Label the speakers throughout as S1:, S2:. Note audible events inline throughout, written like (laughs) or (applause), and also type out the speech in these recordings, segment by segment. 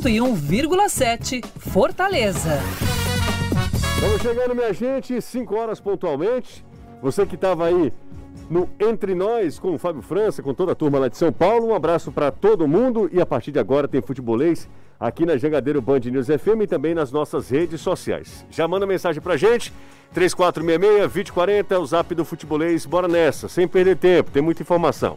S1: 101,7 Fortaleza.
S2: Vamos chegando, minha gente, 5 horas pontualmente. Você que estava aí no Entre Nós com o Fábio França, com toda a turma lá de São Paulo, um abraço para todo mundo e a partir de agora tem futebolês aqui na Jangadeiro Band News FM e também nas nossas redes sociais. Já manda mensagem pra gente, 3466-2040, o zap do futebolês, bora nessa, sem perder tempo, tem muita informação.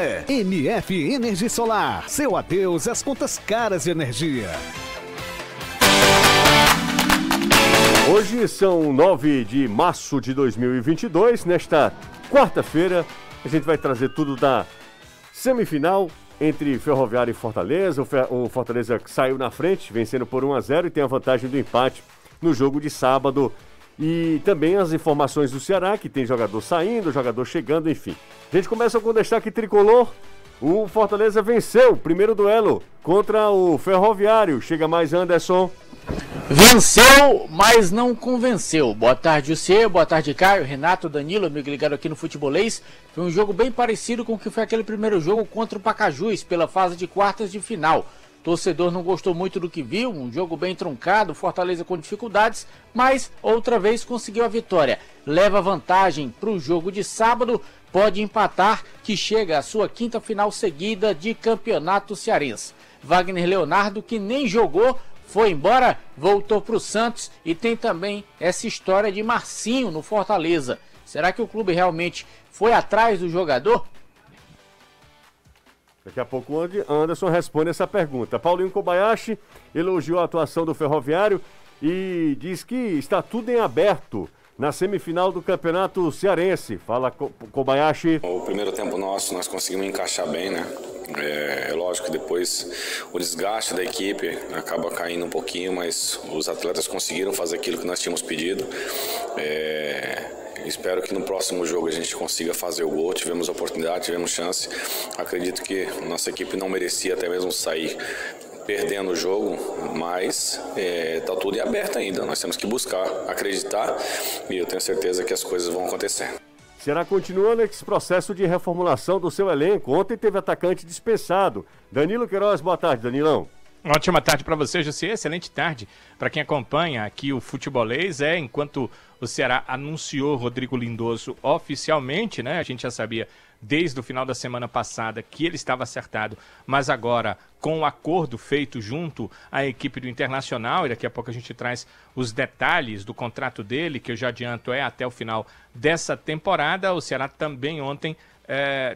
S3: MF Energia Solar. Seu adeus às contas caras de energia.
S2: Hoje são 9 de março de 2022. Nesta quarta-feira, a gente vai trazer tudo da semifinal entre Ferroviária e Fortaleza. O Fortaleza saiu na frente, vencendo por 1 a 0 e tem a vantagem do empate no jogo de sábado. E também as informações do Ceará, que tem jogador saindo, jogador chegando, enfim. A gente começa com o destaque tricolor. O Fortaleza venceu o primeiro duelo contra o Ferroviário. Chega mais Anderson.
S4: Venceu, mas não convenceu. Boa tarde, você. Boa tarde, Caio, Renato, Danilo, amigo ligado aqui no Futebolês. Foi um jogo bem parecido com o que foi aquele primeiro jogo contra o Pacajus pela fase de quartas de final. Torcedor não gostou muito do que viu, um jogo bem truncado, Fortaleza com dificuldades, mas outra vez conseguiu a vitória. Leva vantagem para o jogo de sábado, pode empatar, que chega à sua quinta final seguida de campeonato cearense. Wagner Leonardo, que nem jogou, foi embora, voltou para o Santos e tem também essa história de Marcinho no Fortaleza. Será que o clube realmente foi atrás do jogador?
S2: Daqui a pouco o Anderson responde essa pergunta. Paulinho Kobayashi elogiou a atuação do Ferroviário e diz que está tudo em aberto na semifinal do Campeonato Cearense. Fala Kobayashi.
S5: O primeiro tempo nosso nós conseguimos encaixar bem, né? É, é, lógico que depois o desgaste da equipe acaba caindo um pouquinho, mas os atletas conseguiram fazer aquilo que nós tínhamos pedido. É, Espero que no próximo jogo a gente consiga fazer o gol. Tivemos oportunidade, tivemos chance. Acredito que nossa equipe não merecia até mesmo sair perdendo o jogo, mas está é, tá tudo em aberto ainda. Nós temos que buscar, acreditar e eu tenho certeza que as coisas vão acontecer.
S2: Será continua nesse processo de reformulação do seu elenco. Ontem teve atacante dispensado. Danilo Queiroz, boa tarde, Danilão.
S6: Ótima tarde para você, José. Excelente tarde para quem acompanha aqui o Futebolês. É, enquanto o Ceará anunciou Rodrigo Lindoso oficialmente, né? A gente já sabia desde o final da semana passada que ele estava acertado, mas agora com o acordo feito junto à equipe do Internacional, e daqui a pouco a gente traz os detalhes do contrato dele, que eu já adianto é até o final dessa temporada. O Ceará também ontem é,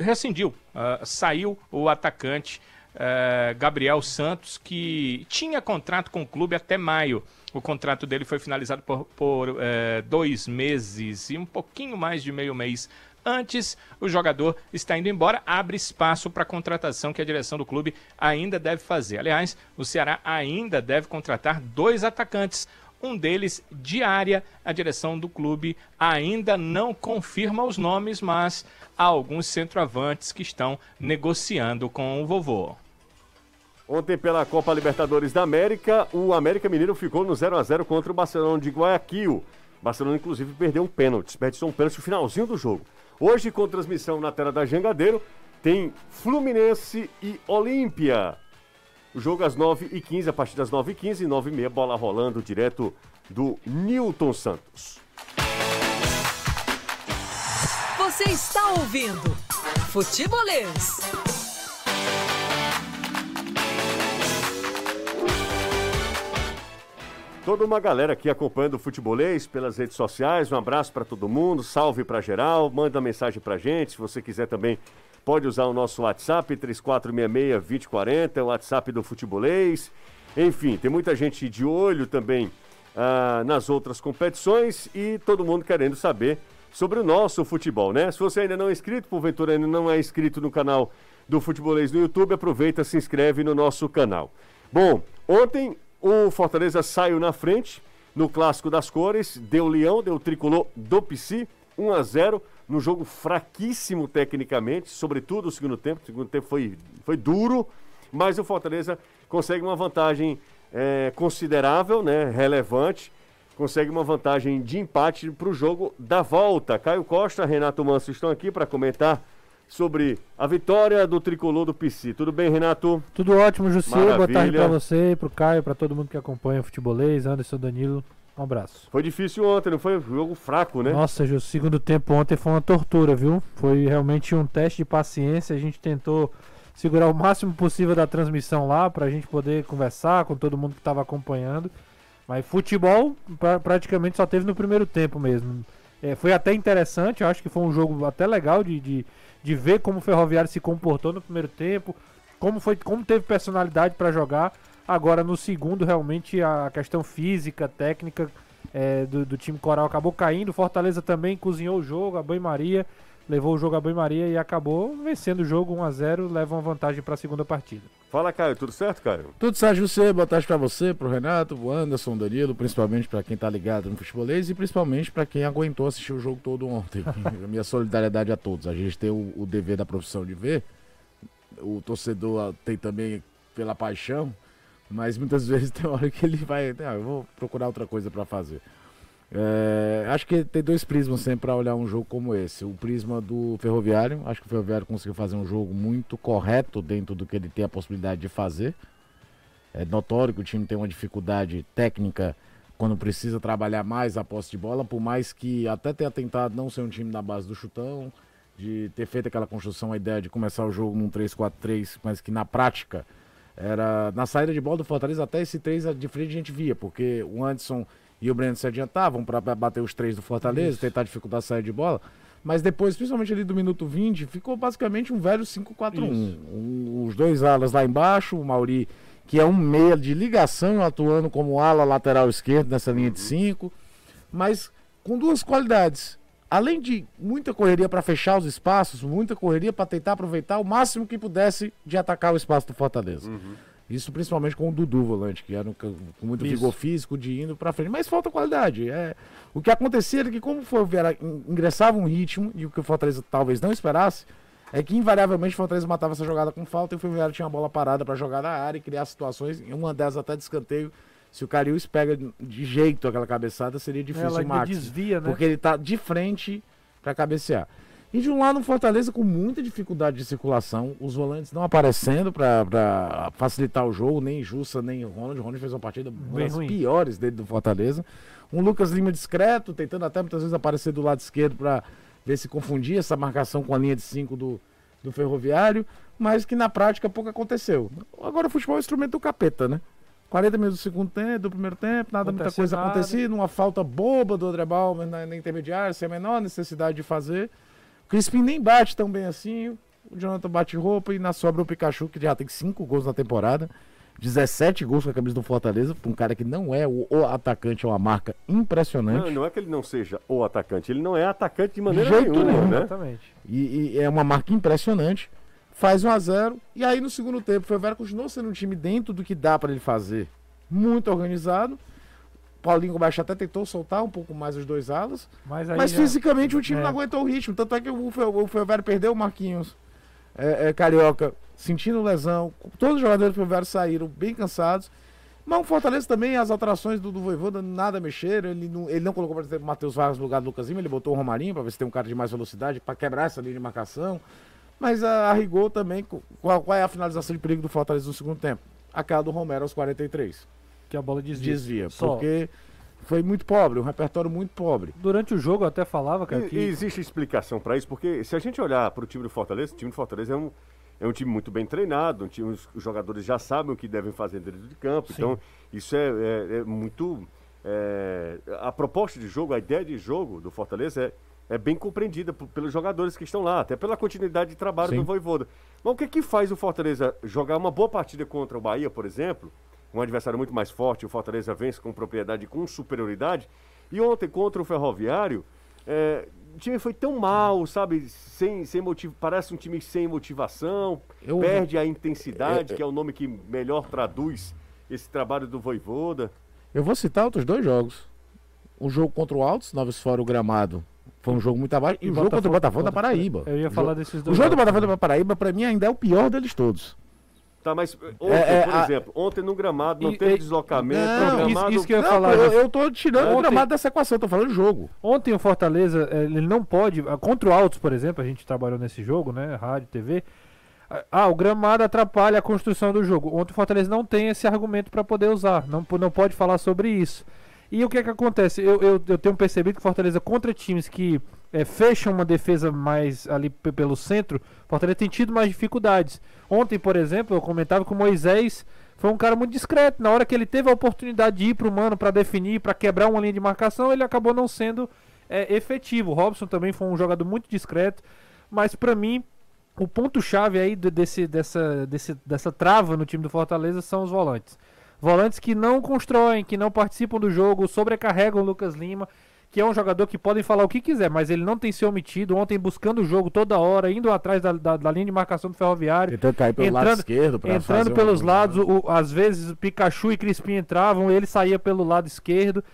S6: rescindiu, uh, saiu o atacante é, Gabriel Santos, que tinha contrato com o clube até maio. O contrato dele foi finalizado por, por é, dois meses e um pouquinho mais de meio mês antes. O jogador está indo embora, abre espaço para contratação que a direção do clube ainda deve fazer. Aliás, o Ceará ainda deve contratar dois atacantes. Um deles de área, a direção do clube ainda não confirma os nomes, mas há alguns centroavantes que estão negociando com o vovô.
S2: Ontem, pela Copa Libertadores da América, o América Mineiro ficou no 0 a 0 contra o Barcelona de Guayaquil. O Barcelona, inclusive, perdeu um pênalti, desperdiçou um pênalti no finalzinho do jogo. Hoje, com transmissão na tela da Jangadeiro, tem Fluminense e Olímpia. O jogo às 9h15, a partir das 9h15, 9h30, bola rolando direto do Newton Santos.
S1: Você está ouvindo Futebolês.
S2: Toda uma galera aqui acompanhando o futebolês pelas redes sociais. Um abraço para todo mundo, salve para geral, manda mensagem para gente. Se você quiser também, pode usar o nosso WhatsApp 3466-2040, o WhatsApp do futebolês. Enfim, tem muita gente de olho também ah, nas outras competições e todo mundo querendo saber sobre o nosso futebol, né? Se você ainda não é inscrito, porventura ainda não é inscrito no canal do Futebolês no YouTube, aproveita, se inscreve no nosso canal. Bom, ontem o Fortaleza saiu na frente no Clássico das Cores, deu Leão, deu Tricolor do PC, 1 a 0 no jogo fraquíssimo tecnicamente, sobretudo o segundo tempo. O segundo tempo foi, foi duro, mas o Fortaleza consegue uma vantagem é, considerável, né, relevante, consegue uma vantagem de empate para o jogo da volta. Caio Costa, Renato Manso estão aqui para comentar sobre a vitória do tricolor do PC. Tudo bem, Renato?
S7: Tudo ótimo, Jussi. Boa tarde para você, para o Caio, para todo mundo que acompanha o futebolês, Anderson, Danilo. Um abraço.
S2: Foi difícil ontem, não foi? Um jogo fraco, né?
S7: Nossa, o segundo tempo ontem foi uma tortura, viu? Foi realmente um teste de paciência. A gente tentou segurar o máximo possível da transmissão lá para a gente poder conversar com todo mundo que estava acompanhando. Mas futebol pra, praticamente só teve no primeiro tempo mesmo. É, foi até interessante, eu acho que foi um jogo até legal de, de de ver como o Ferroviário se comportou no primeiro tempo, como foi, como teve personalidade para jogar. Agora no segundo realmente a questão física, técnica é, do, do, time coral acabou caindo. Fortaleza também cozinhou o jogo, a banho-maria, levou o jogo a banho-maria e acabou vencendo o jogo 1 a 0 leva uma vantagem para a segunda partida.
S2: Fala, Caio, tudo certo, Caio?
S8: Tudo certo, José. Boa tarde para você, para o Renato, o Anderson, o Danilo, principalmente para quem está ligado no futebolês e principalmente para quem aguentou assistir o jogo todo ontem. (laughs) minha solidariedade a todos. A gente tem o, o dever da profissão de ver, o torcedor tem também pela paixão, mas muitas (laughs) vezes tem hora que ele vai, ah, eu vou procurar outra coisa para fazer. É, acho que tem dois prismas sempre para olhar um jogo como esse. O prisma do Ferroviário, acho que o Ferroviário conseguiu fazer um jogo muito correto dentro do que ele tem a possibilidade de fazer. É notório que o time tem uma dificuldade técnica quando precisa trabalhar mais a posse de bola, por mais que até tenha tentado não ser um time na base do chutão, de ter feito aquela construção, a ideia de começar o jogo num 3-4-3, mas que na prática era na saída de bola do Fortaleza até esse 3 de frente a gente via, porque o Anderson e o Breno se adiantavam para bater os três do Fortaleza, Isso. tentar dificultar a saída de bola. Mas depois, principalmente ali do minuto 20, ficou basicamente um velho 5-4-1. Um, os dois alas lá embaixo, o Mauri, que é um meia de ligação, atuando como ala lateral esquerdo nessa linha de 5, mas com duas qualidades. Além de muita correria para fechar os espaços, muita correria para tentar aproveitar o máximo que pudesse de atacar o espaço do Fortaleza. Uhum. Isso principalmente com o Dudu, volante, que era um, com muito Isso. vigor físico de indo para frente. Mas falta qualidade. É, o que acontecia era que, como foi, era, ingressava um ritmo, e o que o Fortaleza talvez não esperasse, é que invariavelmente o Fortaleza matava essa jogada com falta e o Ferroviário tinha a bola parada para jogar na área e criar situações, em uma delas até de escanteio. Se o Carius pega de jeito aquela cabeçada, seria difícil Ela o Max.
S7: desvia, né?
S8: Porque ele tá de frente para cabecear. E de um lado, o Fortaleza com muita dificuldade de circulação, os volantes não aparecendo para facilitar o jogo, nem Jussa, nem Ronald. O Ronald fez uma partida Bem das ruim. piores dele do Fortaleza. Um Lucas Lima discreto, tentando até muitas vezes aparecer do lado esquerdo para ver se confundia essa marcação com a linha de 5 do, do Ferroviário, mas que na prática pouco aconteceu. Agora o futebol é um instrumento do capeta, né? 40 minutos do segundo tempo, do primeiro tempo, nada, Acontece muita coisa acontecendo, uma falta boba do André Balmer na, na intermediária, sem a menor necessidade de fazer. Crispim nem bate tão bem assim. O Jonathan bate roupa e na sobra o Pikachu, que já tem 5 gols na temporada. 17 gols com a camisa do Fortaleza, para um cara que não é o, o, atacante, é uma marca impressionante.
S2: Não, não, é que ele não seja o atacante, ele não é atacante de maneira de nenhuma, nenhum, né?
S7: Exatamente.
S8: E, e, é uma marca impressionante. Faz 1 a 0 e aí no segundo tempo o Ferroviário continuou sendo um time dentro do que dá para ele fazer. Muito organizado. Paulinho Baixo até tentou soltar um pouco mais os dois alas. Mas, mas já... fisicamente o time é. não aguentou o ritmo. Tanto é que o, o Ferroviário perdeu o Marquinhos é, é, Carioca sentindo lesão. Todos os jogadores do Ferroviário saíram bem cansados. Mas o Fortaleza também, as alterações do, do Voivoda nada mexeram. Ele não, ele não colocou, por exemplo, o Matheus Vargas no lugar do Lucas Lima, ele botou o Romarinho para ver se tem um cara de mais velocidade, para quebrar essa linha de marcação. Mas a, a rigor também, qual, qual, é a finalização de perigo do Fortaleza no segundo tempo? A cara do Romero aos 43
S7: que a bola desvia.
S8: Desvia, Só. porque foi muito pobre, um repertório muito pobre.
S7: Durante o jogo eu até falava, cara,
S2: e, que... existe explicação para isso, porque se a gente olhar para o time do Fortaleza, o time do Fortaleza é um, é um time muito bem treinado, um time, os, jogadores já sabem o que devem fazer dentro de campo, Sim. então isso é, é, é muito... É, a proposta de jogo, a ideia de jogo do Fortaleza é, é bem compreendida pelos jogadores que estão lá, até pela continuidade de trabalho Sim. do Voivoda. Mas o que, que faz o Fortaleza jogar uma boa partida contra o Bahia, por exemplo, um adversário muito mais forte, o Fortaleza vence com propriedade, com superioridade. E ontem contra o Ferroviário, é, o time foi tão mal, sabe? Sem, sem motivo, parece um time sem motivação,
S8: Eu-
S2: perde a intensidade,
S8: É, é.
S2: que é o nome que melhor traduz esse trabalho do Voivoda.
S8: Eu vou citar outros dois jogos. O jogo contra o Altos, Novos Fora o Gramado. Foi um jogo muito abaixo. E, o jogo contra o Botafogo da Paraíba.
S7: Eu ia
S8: O
S7: falar
S8: jogo-
S7: desses
S8: O
S7: dois.
S8: jogo do. Botafogo da Paraíba, pra mim, ainda é o pior deles todos.
S2: Tá, mas ontem,
S8: É, é,
S2: por
S8: a-
S2: exemplo, ontem no gramado não
S7: E-
S2: teve
S7: e-
S2: deslocamento,
S8: Não,
S2: o
S7: isso-
S2: gramado...
S7: isso que eu ia
S8: Não,
S7: falar.
S8: eu, eu tô tirando
S7: Ontem-
S8: o gramado dessa equação, tô falando do jogo.
S7: Ontem o Fortaleza, eh, ele não pode. ah, Contra o Altos, por exemplo, a gente trabalhou nesse jogo, né? Rádio, TV. Ah, o gramado atrapalha a construção do jogo. Ontem o Fortaleza não tem esse argumento para poder usar. Não, não pode falar sobre isso. E o que é que acontece? Eu, eu, eu tenho percebido que o Fortaleza, contra times que eh, fecham uma defesa mais ali pe- pelo centro, o Fortaleza tem tido mais dificuldades. Ontem, por exemplo, eu comentava que o Moisés foi um cara muito discreto. Na hora que ele teve a oportunidade de ir pro mano para definir, para quebrar uma linha de marcação, ele acabou não sendo é, efetivo. O Robson também foi um jogador muito discreto, mas para mim o ponto chave aí de- desse, dessa, desse, dessa trava no time do Fortaleza são os volantes. Volantes que não constroem, que não participam do jogo, sobrecarregam o Lucas Lima, que é um jogador que podem falar o que quiser, mas ele não tem se omitido. Ontem buscando o jogo toda hora, indo atrás da, da- da linha de marcação do Ferroviário.
S8: Tentando cair pelo lado
S7: Entrando-
S8: esquerdo. Pra fazer
S7: Entrando pelos lados, o- às vezes o Pikachu e Crispim entravam, ele saía pelo lado esquerdo.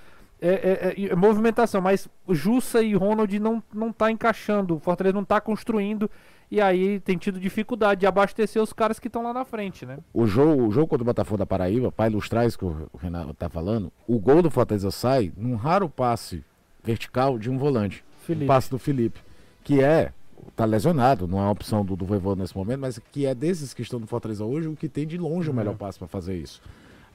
S7: É, é- é- é movimentação, mas Jussa e Ronald não, não tá encaixando, o Fortaleza não tá construindo, e aí tem tido dificuldade de abastecer os caras que estão lá na frente, né?
S8: O jogo, o jogo contra o Botafogo da Paraíba, para ilustrar isso que o o Renato tá falando, o gol do Fortaleza sai num raro passe vertical de um volante.
S7: Felipe.
S8: Um passe do Felipe, que é tá lesionado, não é uma opção do, do Voivoda nesse momento, mas que é desses que estão no Fortaleza hoje o que tem de longe o melhor passe para fazer isso.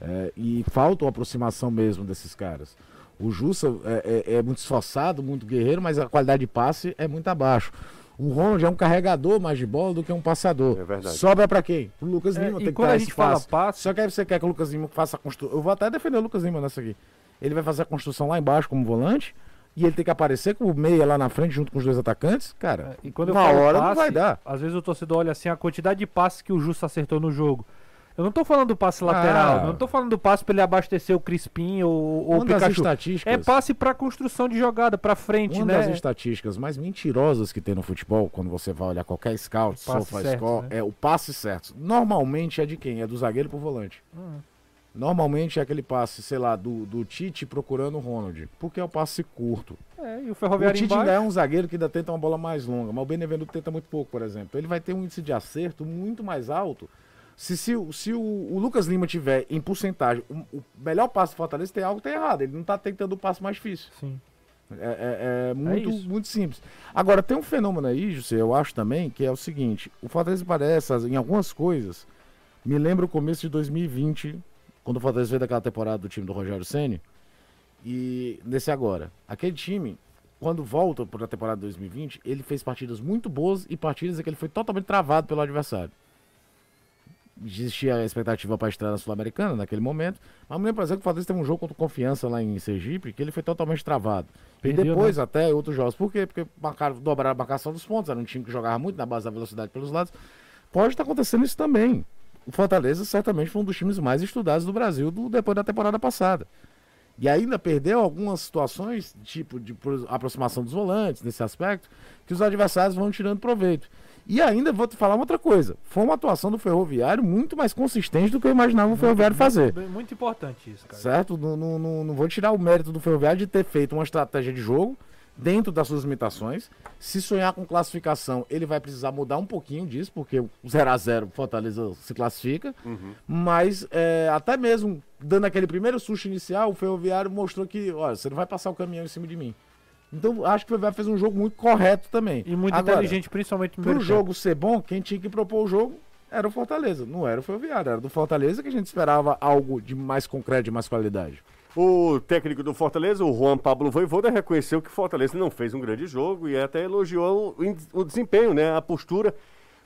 S8: É, e falta uma aproximação mesmo desses caras. O Jussa é, é- é muito esforçado, muito guerreiro, mas a qualidade de passe é muito abaixo. O Ronald é um carregador mais de bola do que um passador.
S2: É verdade.
S8: Sobra para quem? O Lucas
S7: É,
S8: Lima tem que
S7: quando
S8: dar
S7: a gente fala
S8: passe.
S7: passe-
S8: Só que aí você quer que o Lucas Lima faça a construção. Eu vou até defender o Lucas Lima nessa aqui. Ele vai fazer a construção lá embaixo como volante e ele tem que aparecer com o meia lá na frente junto com os dois atacantes. Cara,
S7: E quando
S8: uma hora
S7: passe,
S8: não vai dar.
S7: Às vezes o torcedor olha assim a quantidade de passes que o Justo acertou no jogo. Eu não tô falando do passe lateral,
S8: Ah.
S7: eu não tô falando do passe para ele abastecer o Crispim ou, ou o
S8: Uma das
S7: Pikachu.
S8: estatísticas.
S7: É passe para construção de jogada, para frente,
S8: Uma
S7: né?
S8: das estatísticas mais mentirosas que tem no futebol, quando você vai olhar qualquer scout,
S7: certo,
S8: score,
S7: né?
S8: é o passe certo. Normalmente é de quem? É do zagueiro pro volante.
S7: Hum.
S8: Normalmente é aquele passe, sei lá, do, do Tite procurando o Ronald. Porque é o passe curto.
S7: É, e o
S8: O
S7: Ferroviário
S8: Tite
S7: embaixo.
S8: ainda é um zagueiro que ainda tenta uma bola mais longa, mas o Benevenuto tenta muito pouco, por exemplo. Ele vai ter um índice de acerto muito mais alto. Se, se, o- se o, o Lucas Lima tiver em porcentagem, o, o melhor passe do Fortaleza tem algo que tá errado. Ele não tá tentando o passe mais difícil.
S7: Sim.
S8: É, é- é muito,
S7: isso.
S8: muito simples. Agora, tem um fenômeno aí, José, eu acho também, que é o seguinte: o Fortaleza parece, em algumas coisas, me lembra o começo de 2020, quando o Fortaleza veio daquela temporada do time do Rogério Ceni e nesse agora. Aquele time, quando volta para a temporada de 2020, ele fez partidas muito boas e partidas em que ele foi totalmente travado pelo adversário. Existia a expectativa para estrear na Sul-Americana naquele momento, mas me lembro, por exemplo, que o Fortaleza teve um jogo contra Confiança lá em Sergipe, que ele foi totalmente travado.
S7: Perdeu,
S8: e depois até outros jogos. Por quê? Porque marcaram, dobraram a marcação dos pontos, era um time que jogava muito na base da velocidade pelos lados. Pode estar acontecendo isso também. O Fortaleza certamente foi um dos times mais estudados do Brasil do- depois da temporada passada. E ainda perdeu algumas situações, tipo de pro- aproximação dos volantes, nesse aspecto, que os adversários vão tirando proveito. E ainda vou te falar uma outra coisa: foi uma atuação do Ferroviário muito mais consistente do que eu imaginava o Ferroviário fazer.
S7: Muito, muito importante isso, cara.
S8: Certo? Não, não, não, não vou tirar o mérito do Ferroviário de ter feito uma estratégia de jogo dentro das suas limitações. Se sonhar com classificação, ele vai precisar mudar um pouquinho disso, porque o 0x0 Fortaleza se classifica. Mas é, até mesmo dando aquele primeiro susto inicial, o Ferroviário mostrou que, olha, você não vai passar o caminhão em cima de mim. Então, acho que o Ferroviário fez um jogo muito correto também.
S7: E muito
S8: Agora,
S7: inteligente, principalmente no primeiro tempo.
S8: jogo ser bom, quem tinha que propor o jogo era o Fortaleza. Não era o Ferroviário, era do Fortaleza que a gente esperava algo de mais concreto, de mais qualidade.
S2: O técnico do Fortaleza, o Juan Pablo Voivoda, reconheceu que o Fortaleza não fez um grande jogo e até elogiou o, desempenho, né, a postura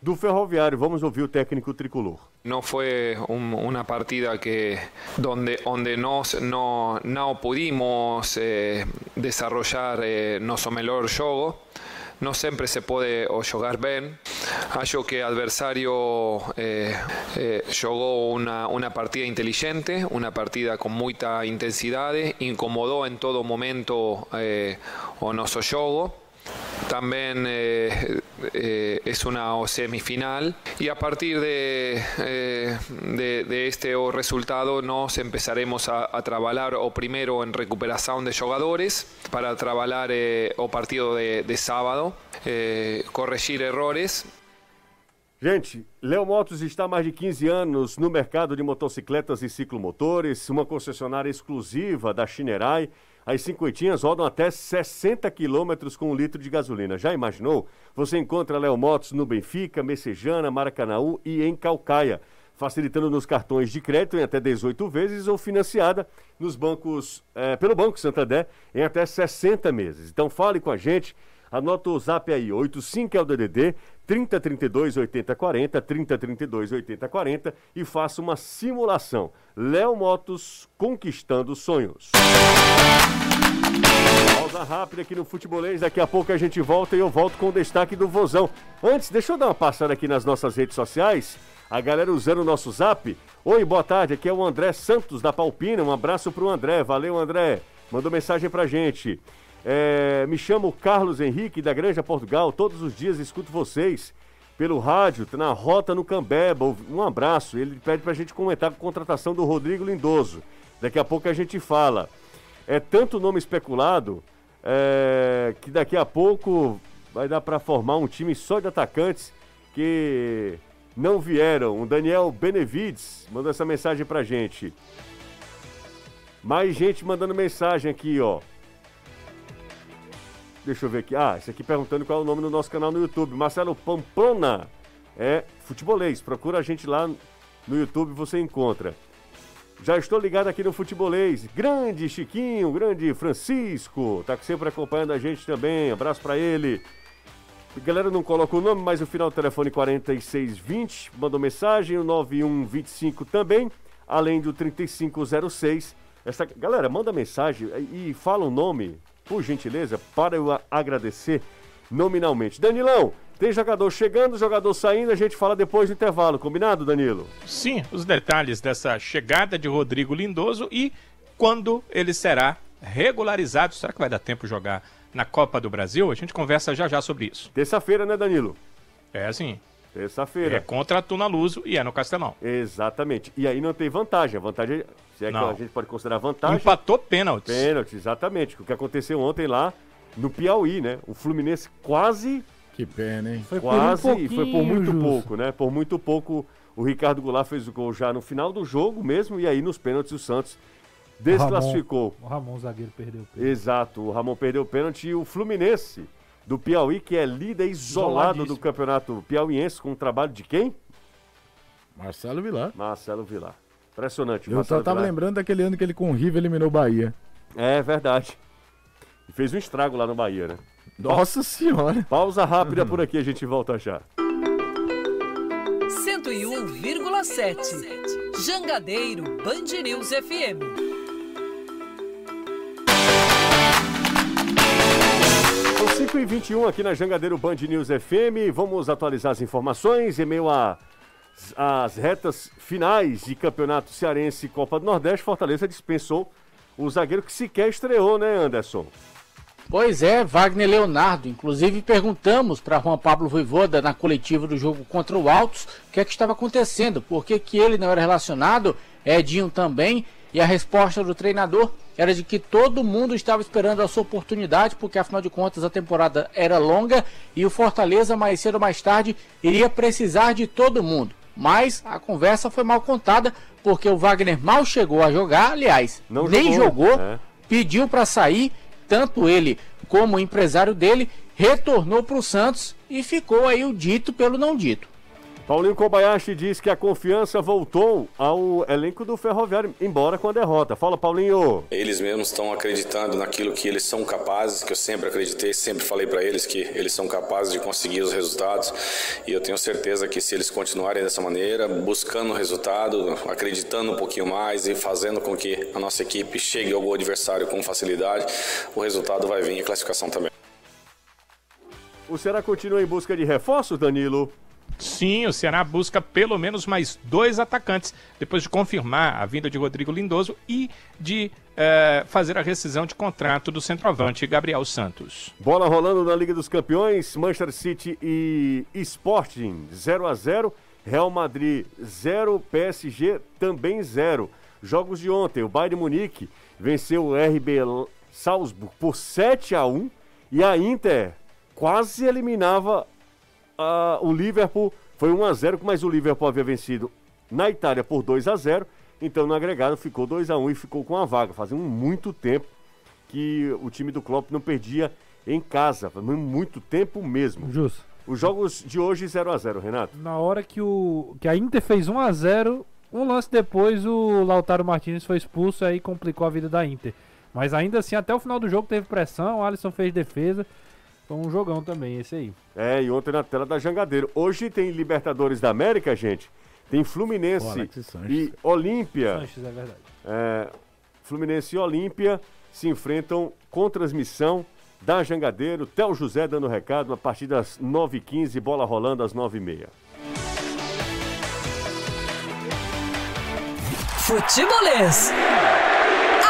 S2: do Ferroviário. Vamos ouvir o técnico tricolor.
S5: Fue un- una partida que donde, donde nos, no, no pudimos eh, desarrollar eh, nuestro melhor jogo. No sempre se pode o jogar bem. Acho que o adversario eh, eh, partida inteligente, una partida con mucha intensidad, incomodó en todo momento eh, o nosso jogo.
S9: También eh, eh, es una semifinal y a partir de, eh, de, de este resultado nos empezaremos a, a, trabajar o primero en recuperación de jugadores para trabajar eh, o partido de, de sábado, eh, corregir errores
S2: Gente, Léo Motos está há mais de 15 anos no mercado de motocicletas e ciclomotores, uma concessionária exclusiva da Chinerai. As cinquentinhas rodam até 60 quilômetros com um litro de gasolina. Já imaginou? Você encontra Léo Motos no Benfica, Messejana, Maracanaú e em Calcaia, facilitando nos cartões de crédito em até 18 vezes ou financiada nos bancos, é, pelo Banco Santander em até 60 meses. Então fale com a gente. Anota o zap aí, 85 é o DDD 3032 8040, 3032 8040 e faça uma simulação. Léo Motos conquistando sonhos. Pausa rápida aqui no Futebolês, daqui a pouco a gente volta e eu volto com o destaque do Vozão. Antes, deixa eu dar uma passada aqui nas nossas redes sociais. A galera usando o nosso zap. Oi, boa tarde, aqui é o André Santos da Palpina. Um abraço pro André, valeu André. Mandou mensagem pra gente. É, me chamo Carlos Henrique da Granja Portugal. Todos os dias escuto vocês pelo rádio, na rota no Cambeba. Um abraço. Ele pede pra gente comentar a contratação do Rodrigo Lindoso. Daqui a pouco a gente fala. É tanto nome especulado é, que daqui a pouco vai dar para formar um time só de atacantes que não vieram. O Daniel Benevides mandou essa mensagem pra gente. Mais gente mandando mensagem aqui, ó. Deixa eu ver aqui. Ah, esse aqui perguntando qual é o nome do nosso canal no YouTube. Marcelo Pamplona é futebolês. Procura a gente lá no YouTube, você encontra. Já estou ligado aqui no Futebolês. Grande Chiquinho, grande Francisco. Tá sempre acompanhando a gente também. Abraço para ele. Galera não coloca o nome, mas o final do telefone 4620 mandou mensagem, o 9125 também, além do 3506. Essa galera manda mensagem e fala o nome por gentileza, para eu agradecer nominalmente. Danilão, tem jogador chegando, jogador saindo, a gente fala depois do intervalo, combinado, Danilo?
S6: Sim, os detalhes dessa chegada de Rodrigo Lindoso e quando ele será regularizado. Será que vai dar tempo jogar na Copa do Brasil? A gente conversa já já sobre isso.
S2: Terça-feira, né, Danilo?
S6: É sim.
S2: Terça-feira.
S6: É contra a Tuna Luso e é no Castelão.
S2: Exatamente. E aí não tem vantagem. A vantagem, se é
S6: Não.
S2: que a gente pode considerar vantagem.
S6: Empatou pênaltis.
S2: Pênalti, exatamente. O que aconteceu ontem lá no Piauí, né? O Fluminense quase,
S8: Que pena, hein?
S7: Foi por um
S2: quase, e foi por muito
S7: Justo.
S2: pouco, né? Por muito pouco o Ricardo Goulart fez o gol já no final do jogo mesmo, e aí nos pênaltis o Santos desclassificou.
S7: O Ramon, o zagueiro, perdeu. o pênalti.
S2: Exato, o Ramon perdeu o pênalti e o Fluminense do Piauí, que é líder isolado do campeonato piauiense, com o trabalho de quem?
S8: Marcelo Vilar.
S2: Marcelo Vilar. Impressionante.
S8: Eu
S2: Marcelo
S8: só tava
S2: Vilar.
S8: lembrando daquele ano que ele com o River eliminou o Bahia.
S2: É verdade. E fez um estrago lá no Bahia, né?
S8: Nossa senhora.
S2: Pausa rápida por aqui, a gente volta já.
S1: 101,7. Jangadeiro Band News FM.
S2: São 5 e 21 aqui na Jangadeiro Band News FM. Vamos atualizar as informações em meio às retas finais de Campeonato Cearense e Copa do Nordeste. Fortaleza dispensou o zagueiro que sequer estreou, né, Anderson?
S4: Pois é, Wagner Leonardo. Inclusive perguntamos para Juan Pablo Voivoda na coletiva do jogo contra o Altos o que é que estava acontecendo, por que, que ele não era relacionado, Edinho também, e a resposta do treinador era de que todo mundo estava esperando a sua oportunidade, porque afinal de contas a temporada era longa e o Fortaleza mais cedo ou mais tarde iria precisar de todo mundo. Mas a conversa foi mal contada, porque o Wagner mal chegou a jogar, aliás,
S2: Não
S4: nem
S2: jogou,
S4: jogou,
S2: é.
S4: pediu para sair, tanto ele como o empresário dele, retornou para o Santos e ficou aí o dito pelo não dito.
S2: Paulinho Kobayashi diz que a confiança voltou ao elenco do Ferroviário, embora com a derrota. Fala, Paulinho.
S5: Eles mesmos estão acreditando naquilo que eles são capazes, que eu sempre acreditei, sempre falei para eles que eles são capazes de conseguir os resultados. E eu tenho certeza que se eles continuarem dessa maneira, buscando o resultado, acreditando um pouquinho mais e fazendo com que a nossa equipe chegue ao gol adversário com facilidade, o resultado vai vir e a classificação também.
S2: O Ceará continua em busca de reforços, Danilo?
S6: Sim, o Ceará busca pelo menos mais dois atacantes, depois de confirmar a vinda de Rodrigo Lindoso e de eh, fazer a rescisão de contrato do centroavante Gabriel Santos.
S2: Bola rolando na Liga dos Campeões, Manchester City e Sporting 0 a 0 Real Madrid 0, PSG também 0. Jogos de ontem, o Bayern Munique venceu o RB Salzburg por 7 a 1 e a Inter quase eliminava uh, o Liverpool. Foi 1 a 0 mas o Liverpool havia vencido na Itália por 2 a 0 então no agregado ficou 2 a 1 e ficou com a vaga. Fazia muito tempo que o time do Klopp não perdia em casa, muito tempo mesmo.
S7: Justo.
S2: Os jogos de hoje 0 a 0 Renato.
S7: Na hora que, o, que a Inter fez 1 a 0 um lance depois o Lautaro Martinez foi expulso e aí complicou a vida da Inter. Mas ainda assim, até o final do jogo teve pressão, o Alisson fez defesa. Foi um jogão também esse aí.
S2: É, e ontem na tela da Jangadeiro. Hoje tem Libertadores da América, gente. Tem Fluminense e Olímpia.
S7: Sanches, é verdade.
S2: É, Fluminense e Olímpia se enfrentam com transmissão da Jangadeiro. Theo José dando recado a partir das 9h15, bola rolando às 9h30.
S1: Futebolês.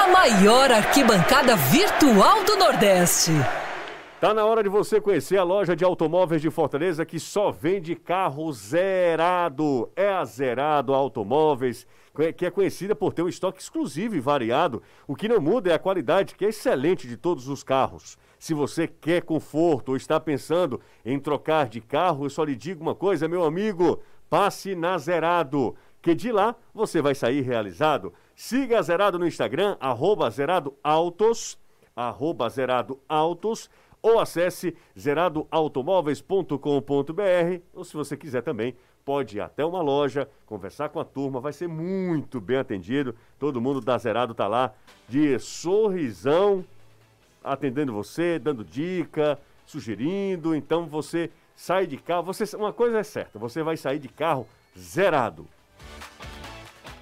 S1: A maior arquibancada virtual do Nordeste.
S2: Tá na hora de você conhecer a loja de automóveis de Fortaleza que só vende carro zerado. É a Zerado Automóveis, que é conhecida por ter um estoque exclusivo e variado. O que não muda é a qualidade, que é excelente de todos os carros. Se você quer conforto ou está pensando em trocar de carro, eu só lhe digo uma coisa, meu amigo: passe na Zerado, que de lá você vai sair realizado. Siga a Zerado no Instagram, arroba Zerado Autos, arroba Zerado Autos ou acesse zeradoautomóveis.com.br ou se você quiser também, pode ir até uma loja, conversar com a turma, vai ser muito bem atendido. Todo mundo da Zerado tá lá de sorrisão, atendendo você, dando dica, sugerindo. Então você sai de carro, você uma coisa é certa, você vai sair de carro zerado.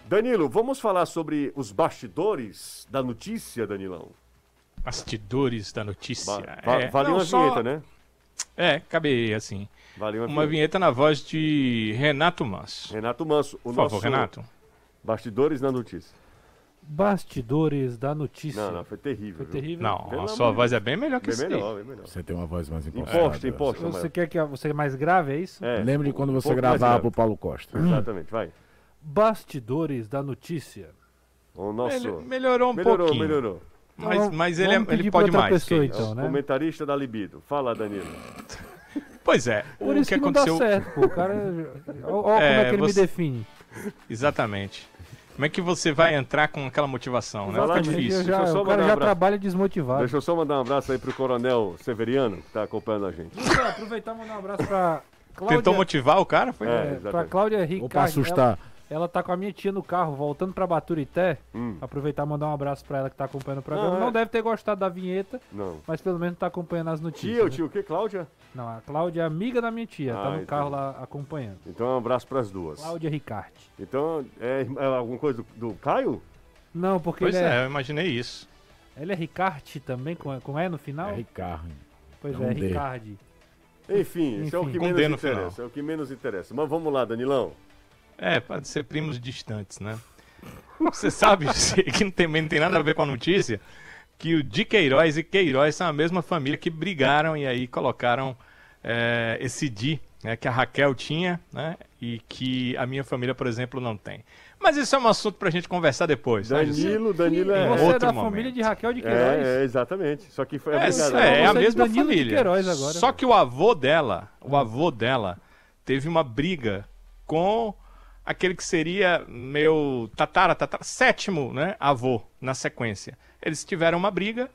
S2: Danilo, vamos falar sobre os bastidores da notícia, Danilão
S6: bastidores da notícia.
S2: Va é, vale não, uma só... vinheta, né?
S6: É, cabe assim. Vale uma, uma vinheta. vinheta. na voz de Renato Manso.
S2: Renato Manso, o Por nosso... favor, Renato. Bastidores da notícia.
S7: Bastidores da notícia.
S2: Não, não, foi terrível.
S7: Foi terrível.
S6: Não, Pelo a sua voz é bem melhor que
S2: bem melhor, bem melhor.
S8: Você tem uma voz mais
S2: importante. Imposta, imposta.
S7: Você quer que você é mais grave, é isso? É.
S8: Lembre de quando você gravava pro Paulo Costa.
S2: Exatamente, vai.
S7: Bastidores da notícia.
S2: O nosso...
S6: Ele melhorou um
S2: melhorou,
S6: pouquinho.
S2: Melhorou, melhorou.
S6: Mas, mas ele, é, ele pode mais.
S7: Pessoa, então, né?
S2: Comentarista da Libido. Fala, Danilo. (laughs)
S6: Pois é.
S7: Por o isso que, que aconteceu... não dá certo, pô. O cara... Olha (laughs) é, como é que ele você... me define. (laughs)
S6: Exatamente. Como é que você vai entrar com aquela motivação, né?
S7: Fica difícil. Já, o cara já um trabalha desmotivado.
S2: Deixa eu só mandar um abraço aí pro Coronel Severiano, que tá acompanhando a gente.
S7: Então, aproveitar e mandar um abraço pra Cláudia...
S6: Tentou motivar o cara? Foi?
S7: É, é pra Cláudia Ricardo. Ou
S8: pra assustar. Ela...
S7: Ela tá com a minha tia no carro, voltando pra Baturité. Hum. Aproveitar e mandar um abraço pra ela que tá acompanhando o programa. Não, não é... deve ter gostado da vinheta,
S2: não.
S7: mas pelo menos tá acompanhando as notícias.
S2: Tia, o tio o quê? Cláudia?
S7: Não, a Cláudia é amiga da minha tia, ah, tá no então. carro lá acompanhando.
S2: Então um abraço pras duas.
S7: Cláudia Ricardi.
S2: Então, é, é alguma coisa do, do, Caio?
S7: Não, porque
S6: pois
S7: ele
S6: é... é... eu imaginei isso.
S7: Ele é Ricardi também, com, com E no final?
S8: É Ricardi.
S7: Pois é, é Ricardi.
S2: Enfim, Enfim, esse é o que menos interessa. É o que menos interessa. Mas vamos lá, Danilão.
S6: É, pode ser primos distantes, né? Você sabe (laughs) que não tem, não tem nada a ver com a notícia, que o de Queiroz e Queiroz são a mesma família que brigaram e aí colocaram é, esse Di, né, que a Raquel tinha, né, e que a minha família, por exemplo, não tem. Mas isso é um assunto pra gente conversar depois.
S2: Né, Danilo,
S6: né,
S2: Danilo é
S7: Você
S2: outro
S7: é da
S2: momento.
S7: família de Raquel de Queiroz.
S2: É, é exatamente. Só que foi
S6: é, é, é a mesma família. Agora, Só que o avô dela, o avô dela teve uma briga com aquele que seria meu tatara, tatara, sétimo né, avô na sequência. Eles tiveram uma briga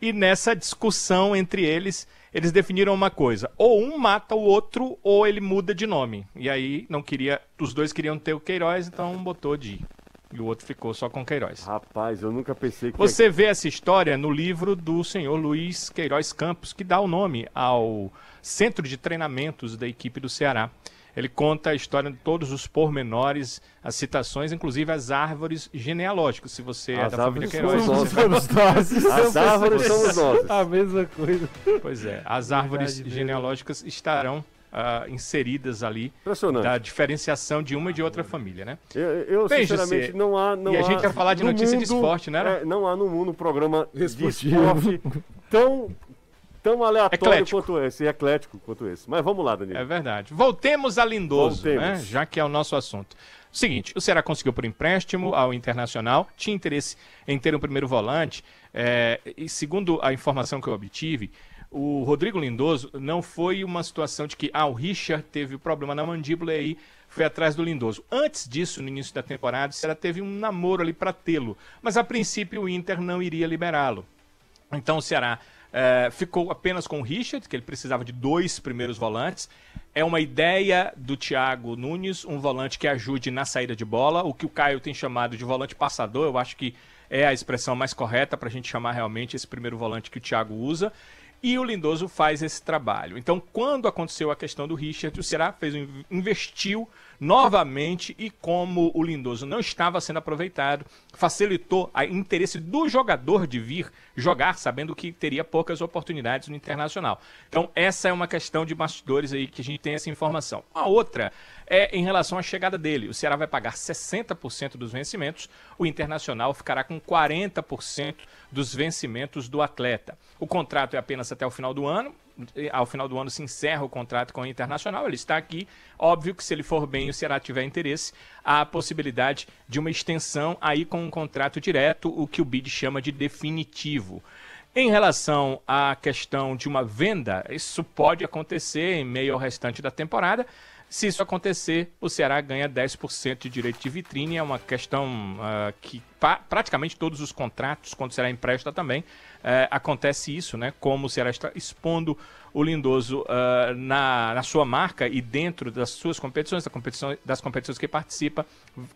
S6: e nessa discussão entre eles, eles definiram uma coisa: ou um mata o outro, ou ele muda de nome. E aí não queria, os dois queriam ter o Queiroz, então um botou de. E o outro ficou só com Queiroz.
S2: Rapaz, eu nunca pensei que.
S6: Você vê essa história no livro do senhor Luiz Queiroz Campos, que dá o nome ao centro de treinamentos da equipe do Ceará. Ele conta a história de todos os pormenores, as citações, inclusive as árvores genealógicas. Se você é
S2: as
S6: é da família Queiroz.
S2: Somos nós. (laughs) As árvores somos nós.
S7: A mesma coisa.
S6: Pois é, as árvores Verdade genealógicas mesmo. estarão ah, inseridas ali
S2: Impressionante.
S6: da diferenciação de uma e de outra família, né?
S2: Eu, eu,
S6: Bem,
S2: sinceramente,
S6: José,
S2: não há. Não
S6: e a
S2: há
S6: gente ia falar de
S2: no
S6: notícia de
S2: mundo-
S6: esporte, né,
S2: é, não há no mundo um programa de
S8: Esportivo.
S2: esporte (laughs) tão, tão aleatório
S6: Eclético.
S2: quanto esse, e eclético quanto esse. Mas vamos lá, Danilo.
S6: É verdade. Voltemos a Lindoso,
S2: Voltemos.
S6: né? já que é o nosso assunto. Seguinte, o Ceará conseguiu por empréstimo ao Internacional, tinha interesse em ter um primeiro volante, é, e segundo a informação que eu obtive, o Rodrigo Lindoso não foi uma situação de que ah, o Richard teve problema na mandíbula e aí foi atrás do Lindoso. Antes disso, no início da temporada, o Ceará teve um namoro ali para tê-lo, mas a princípio o Inter não iria liberá-lo. Então o Ceará eh, ficou apenas com o Richard, que ele precisava de dois primeiros volantes. É uma ideia do Thiago Nunes, um volante que ajude na saída de bola, o que o Caio tem chamado de volante passador, eu acho que é a expressão mais correta para a gente chamar realmente esse primeiro volante que o Thiago usa. E o Lindoso faz esse trabalho. Então, quando aconteceu a questão do Richard, o Ceará fez investiu novamente e como o Lindoso não estava sendo aproveitado, facilitou o interesse do jogador de vir jogar, sabendo que teria poucas oportunidades no Internacional. Então, essa é uma questão de bastidores aí que a gente tem essa informação. A outra é em relação à chegada dele. O Ceará vai pagar 60% dos vencimentos, o Internacional ficará com 40% dos vencimentos do atleta. O contrato é apenas até o final do ano. Ao final do ano se encerra o contrato com o Internacional. Ele está aqui. Óbvio que se ele for bem e o Ceará tiver interesse, há a possibilidade de uma extensão aí com um contrato direto, o que o BID chama de definitivo. Em relação à questão de uma venda, isso pode acontecer em meio ao restante da temporada. Se isso acontecer, o Ceará ganha 10% de direito de vitrine. É uma questão ah, que praticamente todos os contratos, quando o Ceará empresta também, eh, acontece isso, né? Como o Ceará está expondo o Lindoso ah, na, na sua marca e dentro das suas competições, da competição, das competições que participa,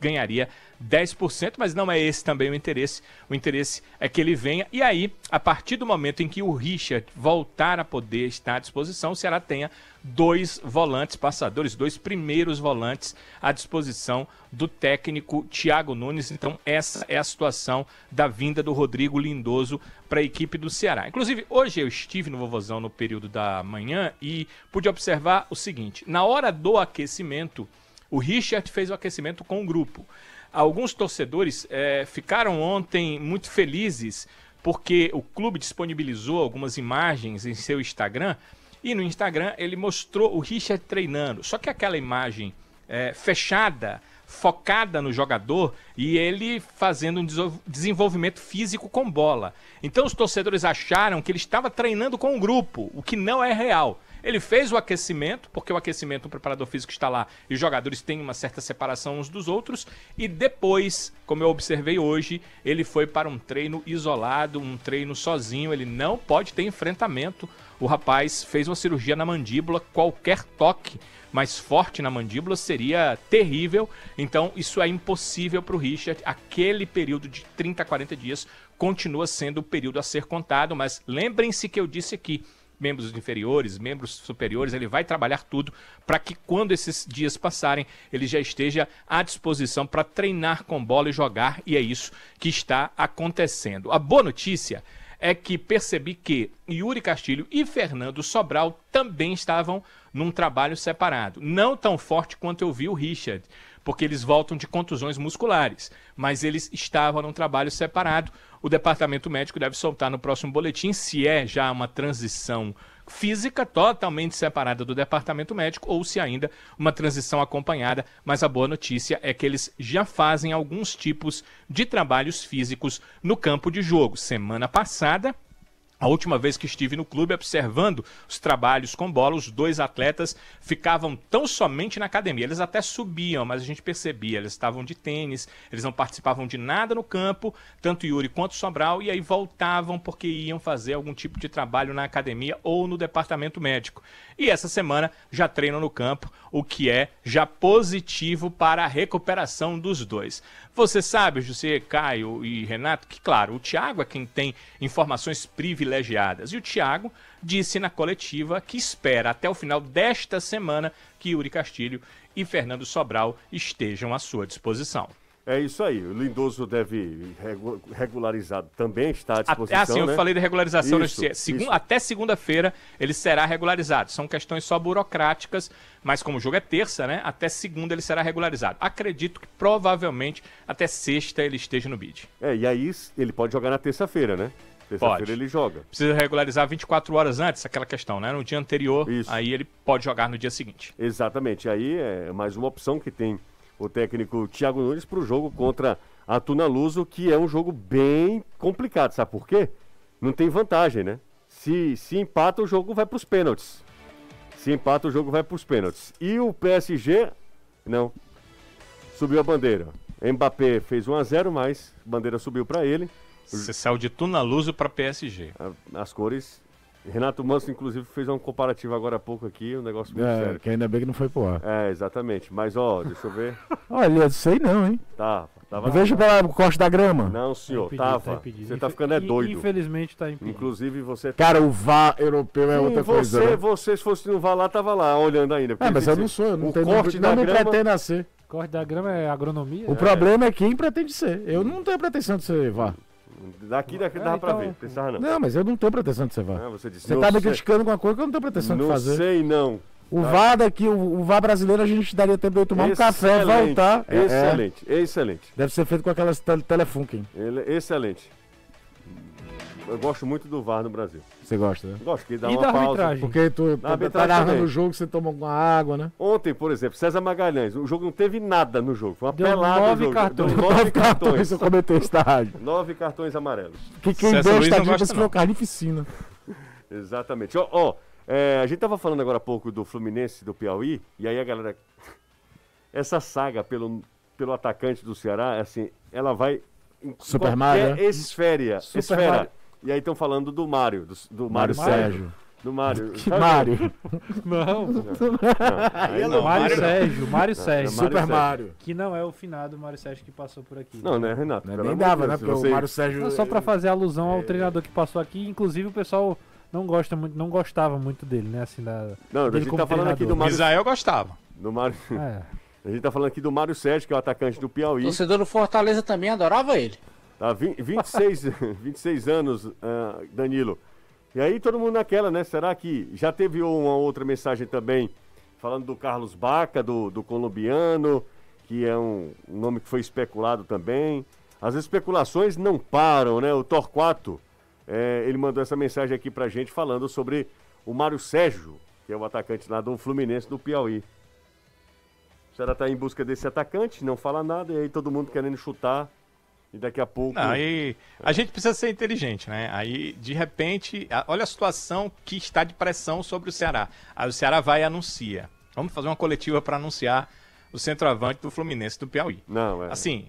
S6: ganharia 10%, mas não é esse também o interesse. O interesse é que ele venha e aí, a partir do momento em que o Richard voltar a poder estar à disposição, o Ceará tenha dois volantes passadores, dois primeiros volantes à disposição do técnico Thiago Nunes. Então, essa é a situação da vinda do Rodrigo Lindoso para a equipe do Ceará. Inclusive, hoje eu estive no Vovozão no período da manhã e pude observar o seguinte: na hora do aquecimento, o Richard fez o aquecimento com o grupo. Alguns torcedores eh, ficaram ontem muito felizes porque o clube disponibilizou algumas imagens em seu Instagram e no Instagram ele mostrou o Richard treinando. Só que aquela imagem eh, fechada, focada no jogador e ele fazendo um desenvolvimento físico com bola. Então os torcedores acharam que ele estava treinando com um grupo, o que não é real. Ele fez o aquecimento, porque o aquecimento, o preparador físico está lá e os jogadores têm uma certa separação uns dos outros. E depois, como eu observei hoje, ele foi para um treino isolado, um treino sozinho. Ele não pode ter enfrentamento. O rapaz fez uma cirurgia na mandíbula, qualquer toque mais forte na mandíbula seria terrível. Então, isso é impossível para o Richard. Aquele período de 30 a 40 dias continua sendo o período a ser contado, mas lembrem-se que eu disse aqui membros inferiores, membros superiores, ele vai trabalhar tudo para que quando esses dias passarem, ele já esteja à disposição para treinar com bola e jogar, e é isso que está acontecendo. A boa notícia é que percebi que Yuri Castilho e Fernando Sobral também estavam num trabalho separado. Não tão forte quanto eu vi o Richard, porque eles voltam de contusões musculares, mas eles estavam num trabalho separado. O departamento médico deve soltar no próximo boletim se é já uma transição física totalmente separada do departamento médico ou se ainda uma transição acompanhada, mas a boa notícia é que eles já fazem alguns tipos de trabalhos físicos no campo de jogo. Semana passada, a última vez que estive no clube observando os trabalhos com bola, os dois atletas ficavam tão somente na academia. Eles até subiam, mas a gente percebia, eles estavam de tênis, eles não participavam de nada no campo, tanto Yuri quanto Sobral, e aí voltavam porque iam fazer algum tipo de trabalho na academia ou no departamento médico. E essa semana já treinam no campo, o que é já positivo para a recuperação dos dois. Você sabe, José, Caio e Renato, que claro, o Thiago é quem tem informações privilegiadas. E o Thiago disse na coletiva que espera até o final desta semana que Yuri Castilho e Fernando Sobral estejam à sua disposição.
S2: É isso aí. O Lindoso deve regu- regularizado também está à disposição.
S6: É assim, eu
S2: né?
S6: falei de regularização
S2: Isso,
S6: nesse- segun-
S2: isso.
S6: até segunda-feira ele será regularizado. São questões só burocráticas, mas como o jogo é terça, né? Até segunda ele será regularizado. Acredito que provavelmente até sexta ele esteja no bid.
S2: É, e aí ele pode jogar na terça-feira, né? Terça-feira ele joga.
S6: Precisa regularizar 24 horas antes, aquela questão, né? No dia anterior,
S2: Isso.
S6: aí ele pode jogar no dia seguinte.
S2: Exatamente. Aí é mais uma opção que tem o técnico Thiago Nunes para o jogo contra a Tuna Luso, que é um jogo bem complicado. Sabe por quê? Não tem vantagem, né? Se, se empata, o jogo vai para os pênaltis. Se empata, o jogo vai para os pênaltis. E o PSG, não. Subiu a bandeira. Mbappé fez 1 a 0 mas a bandeira subiu para ele.
S6: Você saiu de Tunaluso para PSG.
S2: As cores. Renato Manso, inclusive, fez um comparativo agora há pouco aqui, um negócio muito
S8: É,
S2: sério.
S8: que ainda bem que não foi pro ar.
S2: É, exatamente. Mas, ó, deixa eu ver. (laughs)
S8: Olha, sei não, hein?
S2: Tá, tava.
S8: Veja pela corte da grama.
S2: Não, senhor,
S7: Tá impedido,
S2: tava.
S7: impedido.
S2: Você tá ficando é doido.
S7: Infelizmente tá impedido.
S2: Inclusive, você.
S8: Cara, o VAR europeu é
S2: Sim,
S8: outra
S2: você,
S8: coisa. né?
S2: você, se fosse no VAR lá, tava lá, olhando ainda.
S8: Ah, mas eu não sou, eu não
S2: o
S8: tenho
S2: corte
S8: não
S2: da
S8: me
S2: grama-
S8: pretendo a ser.
S7: Corte da grama é agronomia?
S8: O problema é quem pretende ser. Eu não tenho pretensão de ser VAR.
S2: Daqui, daqui
S7: É,
S2: dava pra
S7: então-
S2: ver. Pensava não.
S8: Não, mas eu não tenho pretensão de ser VAR.
S2: Ah, você disse,
S8: Você
S2: não
S8: tá me
S2: sei-
S8: criticando com uma coisa que eu não tenho pretensão de
S2: Não
S8: fazer.
S2: sei, não.
S8: O VAR daqui, o, o VAR brasileiro, a gente daria tempo de eu tomar um café,
S2: Excelente,
S8: voltar. É, é.
S2: Excelente, excelente.
S8: Deve ser feito com aquelas tel telefunken.
S2: Ele, excelente. Eu gosto muito do VAR no Brasil.
S8: Você gosta, né?
S2: Gosto que dá
S7: E
S2: uma
S7: da
S2: pausa.
S7: arbitragem?
S8: Porque tu
S2: Na
S8: tá,
S2: arbitragem
S8: narrando o jogo, você toma uma água, né?
S2: Ontem, por exemplo, César Magalhães, o jogo não teve nada no jogo. Foi uma
S7: Deu
S2: pelada no
S7: nove
S2: jogo.
S7: cartões.
S2: Deu nove cartões.
S8: eu comentei na rádio.
S2: Nove cartões amarelos.
S8: Que quem
S6: César
S8: deu estadia
S6: não.
S8: se carnificina. (laughs)
S2: Exatamente. Ó, ó, é, a gente tava falando agora há pouco do Fluminense, do Piauí, e aí a galera. (laughs) Essa saga pelo, pelo atacante do Ceará, assim, ela vai.
S8: Super Mario, né?
S2: esfera.
S7: Super
S2: esfera.
S7: Mario.
S2: E aí estão falando do Mário, do, do Mário,
S8: Mário
S2: Sérgio. Do Mário.
S8: Que
S2: Sabe-
S8: Mário. (laughs)
S7: Não,
S2: Não,
S6: não.
S2: não.
S7: Mário
S6: Mário não.
S7: Sérgio, Mário
S2: Mário
S7: Sérgio.
S8: Super
S2: Sérgio.
S8: Mario.
S7: Que não é o finado Mário Sérgio que passou por aqui.
S2: Não, né, Renato? Pelo
S8: Nem dava, né? Porque
S2: você-
S8: o Mário Sérgio.
S7: Não, só pra fazer alusão
S2: É.
S7: ao treinador que passou aqui, inclusive o pessoal não gosta muito, não gostava muito dele, né? Assim, da,
S2: Não, a gente tá falando aqui do. Mário.
S6: Israel gostava.
S2: Do Mário...
S7: É.
S2: A gente tá falando aqui do Mário Sérgio, que é o atacante do Piauí.
S4: Torcedor do Fortaleza também adorava ele.
S2: Tá, vin- 26, 26 anos, ah, Danilo. E aí todo mundo naquela, né? Será que já teve uma outra mensagem também falando do Carlos Baca, do, do colombiano, que é um, um nome que foi especulado também. As especulações não param, né? O Torquato, eh, ele mandou essa mensagem aqui pra gente falando sobre o Mário Sérgio, que é o atacante lá do Fluminense do Piauí. O Ceará tá em busca desse atacante, não fala nada, e aí todo mundo querendo chutar. E daqui a pouco.
S6: Não, aí a gente precisa ser inteligente, né? Aí, de repente, olha a situação que está de pressão sobre o Ceará. Aí o Ceará vai e anuncia. Vamos fazer uma coletiva para anunciar o centroavante do Fluminense do Piauí.
S2: Não, é.
S6: Assim,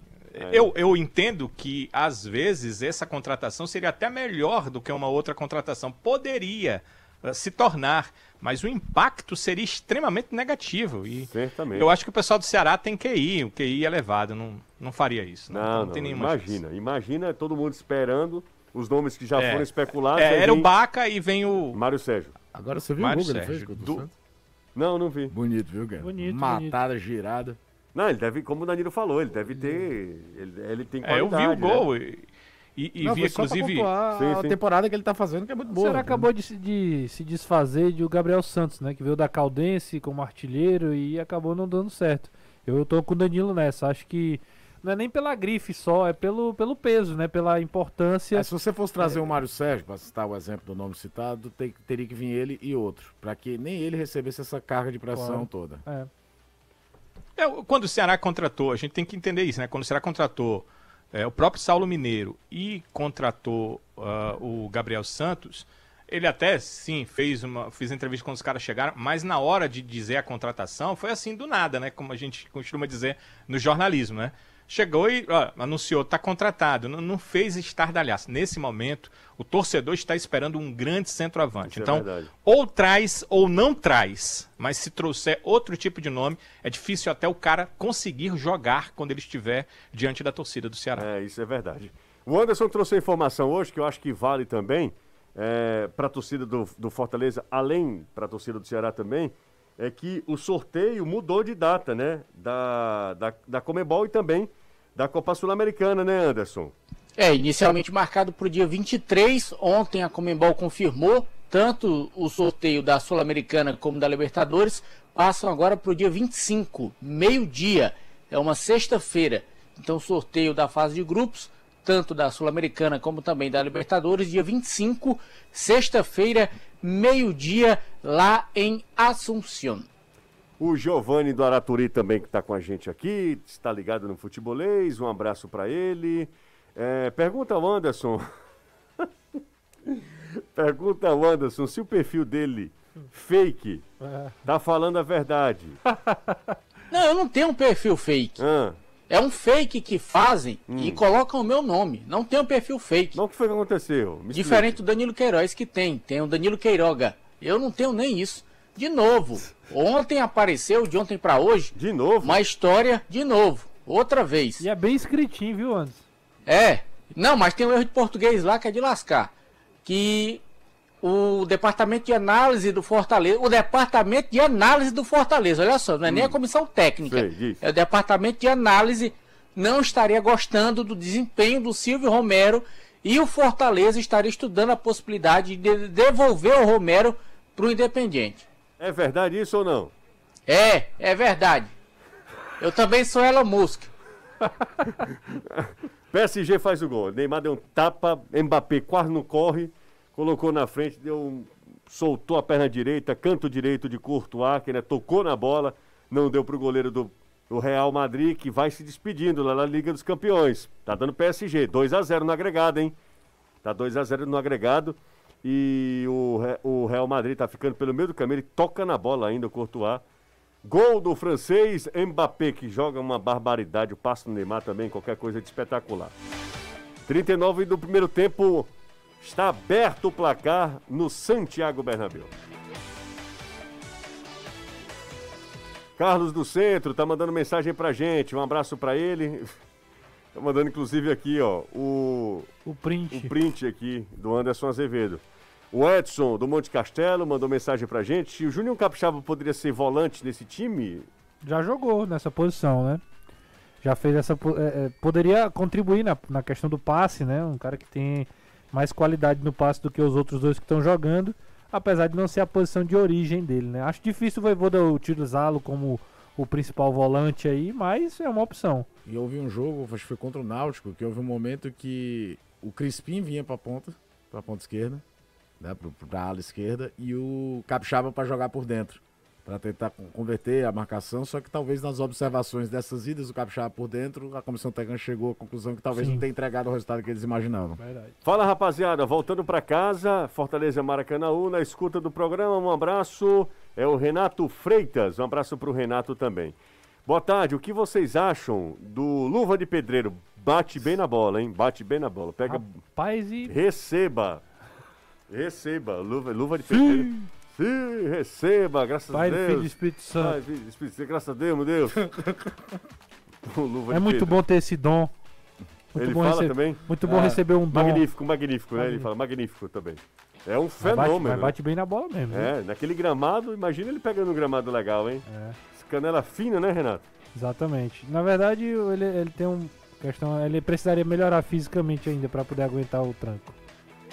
S6: eu, eu entendo que às vezes essa contratação seria até melhor do que uma outra contratação. Poderia eh, se tornar, mas o impacto seria extremamente negativo. E
S2: Certamente.
S6: eu acho que o pessoal do Ceará tem QI, o QI elevado, não, não faria isso. Não,
S2: Não,
S6: não
S2: não,
S6: tem nenhuma
S2: imagina. Imagina todo mundo esperando os nomes que já
S6: É.
S2: foram especulados.
S6: É, era o
S2: vem
S6: Baca e vem o.
S2: Mário Sérgio.
S8: Agora você viu
S6: Mário
S8: o Google,
S6: Sérgio,
S8: fez? o
S6: do-?
S2: Não, não vi.
S8: Bonito, viu, cara?
S7: Bonito,
S8: Matada, girada.
S2: Não, ele deve, como o Danilo falou, ele deve ter. Ele, ele tem
S6: É, eu
S2: qualidade.
S6: vi o
S2: né?
S6: gol e, e, e
S8: Não,
S6: vi
S8: foi só pra
S6: inclusive.
S8: pontuar
S2: Sim,
S8: a
S2: sim.
S8: temporada que ele tá fazendo, que é muito
S7: O
S8: boa. Né?
S7: acabou de, se- de se desfazer de o Gabriel Santos, né? Que veio da Caldense como artilheiro e acabou não dando certo. Eu tô com o Danilo nessa. Acho que não é nem pela grife só, é pelo, pelo peso, né? Pela importância.
S8: É, se você fosse trazer o Mário Sérgio, para citar o exemplo do nome citado, tem- teria que vir ele e outro, para que nem ele recebesse essa carga de pressão
S7: Claro.
S8: toda.
S7: É.
S6: É, quando o Ceará contratou, a gente tem que entender isso, né? Quando o Ceará contratou é, o próprio Saulo Mineiro e contratou ah, o Gabriel Santos, ele até sim fez uma fez entrevista quando os caras chegaram, mas na hora de dizer a contratação foi assim do nada, né? Como a gente costuma dizer no jornalismo, né? Chegou e ó, anunciou, tá contratado, não, não fez estardalhaço. Nesse momento, o torcedor está esperando um grande centroavante.
S2: Isso é
S6: então,
S2: verdade.
S6: ou traz ou não traz. Mas se trouxer outro tipo de nome, é difícil até o cara conseguir jogar quando ele estiver diante da torcida do Ceará.
S2: É, isso é verdade. O Anderson trouxe a informação hoje, que eu acho que vale também para a torcida do, do Fortaleza, além para a torcida do Ceará também, é que o sorteio mudou de data, né? Da, da, da Comebol e também da Copa Sul-Americana, né, Anderson?
S4: É, inicialmente marcado para o dia 23. Ontem a Comembol confirmou tanto o sorteio da Sul-Americana como da Libertadores. Passam agora para o dia 25, meio-dia. É uma sexta-feira. Então, sorteio da fase de grupos, tanto da Sul-Americana como também da Libertadores, dia 25, sexta-feira, meio-dia, lá em Assunção.
S2: O Giovanni do Araturi também que está com a gente aqui, está ligado no futebolês, um abraço para ele. É, pergunta ao Anderson. (laughs) pergunta ao Anderson se o perfil dele, fake, tá falando a verdade. (laughs)
S4: Não, eu não tenho um perfil fake.
S2: Ah,
S4: É um fake que fazem
S2: Hum.
S4: e colocam o meu nome. Não tem um perfil fake.
S2: não, o que foi que aconteceu? Me
S4: Diferente do Danilo Queiroz que tem. Tem o Danilo Queiroga. Eu não tenho nem isso. De novo. Ontem apareceu, de ontem pra hoje.
S2: De novo?
S4: uma história de novo. Outra vez.
S7: E é bem escritinho, viu, Anderson?
S4: É. Não, mas tem um erro de português lá que é de lascar. Que o departamento de análise do Fortaleza. O departamento de análise do Fortaleza, olha só, não é nem a comissão técnica.
S2: Sei.
S4: É o departamento de análise não estaria gostando do desempenho do Silvio Romero e o Fortaleza estaria estudando a possibilidade de devolver o Romero para o Independiente.
S2: É verdade isso ou não?
S4: É, é verdade. Eu também sou Elon Musk. (laughs)
S2: PSG faz o gol. Neymar deu um tapa, Mbappé quase não corre, colocou na frente, deu um, soltou a perna direita, canto direito de Courtois, que né, tocou na bola, não deu pro goleiro do, do Real Madrid, que vai se despedindo lá na Liga dos Campeões. Tá dando PSG, 2 a 0 no agregado, hein? Tá 2 a 0 no agregado. E o, o Real Madrid tá ficando pelo meio do caminho, ele toca na bola ainda o Courtois. Gol do francês Mbappé, que joga uma barbaridade. O passo do Neymar também, qualquer coisa de espetacular. 39 do primeiro tempo. Está aberto o placar no Santiago Bernabéu. Carlos do Centro tá mandando mensagem pra gente. Um abraço pra ele. Tá mandando inclusive aqui, ó, o,
S7: O print.
S2: o print aqui do Anderson Azevedo. O Edson do Monte Castelo mandou mensagem pra gente. O Júnior Capixaba poderia ser volante nesse time?
S7: Já jogou nessa posição, né? Já fez essa. é, é, poderia contribuir na, na questão do passe, né? Um cara que tem mais qualidade no passe do que os outros dois que estão jogando. Apesar de não ser a posição de origem dele, né? Acho difícil o Voivoda utilizá-lo como o principal volante aí, mas é uma opção.
S8: E houve um jogo, acho que foi contra o Náutico, que houve um momento que o Crispim vinha pra ponta, pra ponta esquerda, né, pro, pra ala esquerda, e o Capixaba pra jogar por dentro, Pra tentar con- converter a marcação, só que talvez nas observações dessas idas do Capixaba por dentro, a comissão técnica chegou à conclusão que talvez
S7: Sim.
S8: não tenha entregado o resultado que eles imaginavam.
S7: Verdade.
S2: Fala rapaziada, voltando pra casa, Fortaleza Maracanãú, na escuta do programa, um abraço. É o Renato Freitas, um abraço pro Renato também. Boa tarde, o que vocês acham do Luva de Pedreiro? Bate bem na bola, hein? Bate bem na bola. Pega,
S7: Paz e.
S2: receba. Receba, luva, luva de pedreiro. Sim, receba, graças
S7: Pai,
S2: a Deus.
S7: Filho e Espírito Santo.
S2: Pai, Filho e Espírito Santo, graças a Deus, meu Deus. (laughs)
S7: É muito bom ter esse dom. Muito
S2: Ele
S7: bom
S2: fala também?
S7: Muito bom
S2: Ah,
S7: receber um dom.
S2: Magnífico, magnífico, né? Ele fala magnífico também. É um fenômeno.
S7: bate, mas
S2: né?
S7: bate bem na bola mesmo.
S2: É, naquele gramado, imagina ele pegando um gramado legal, hein?
S7: É.
S2: Canela fina, né, Renato?
S7: Exatamente. Na verdade, ele, ele tem um questão, ele precisaria melhorar fisicamente ainda para poder aguentar o tranco.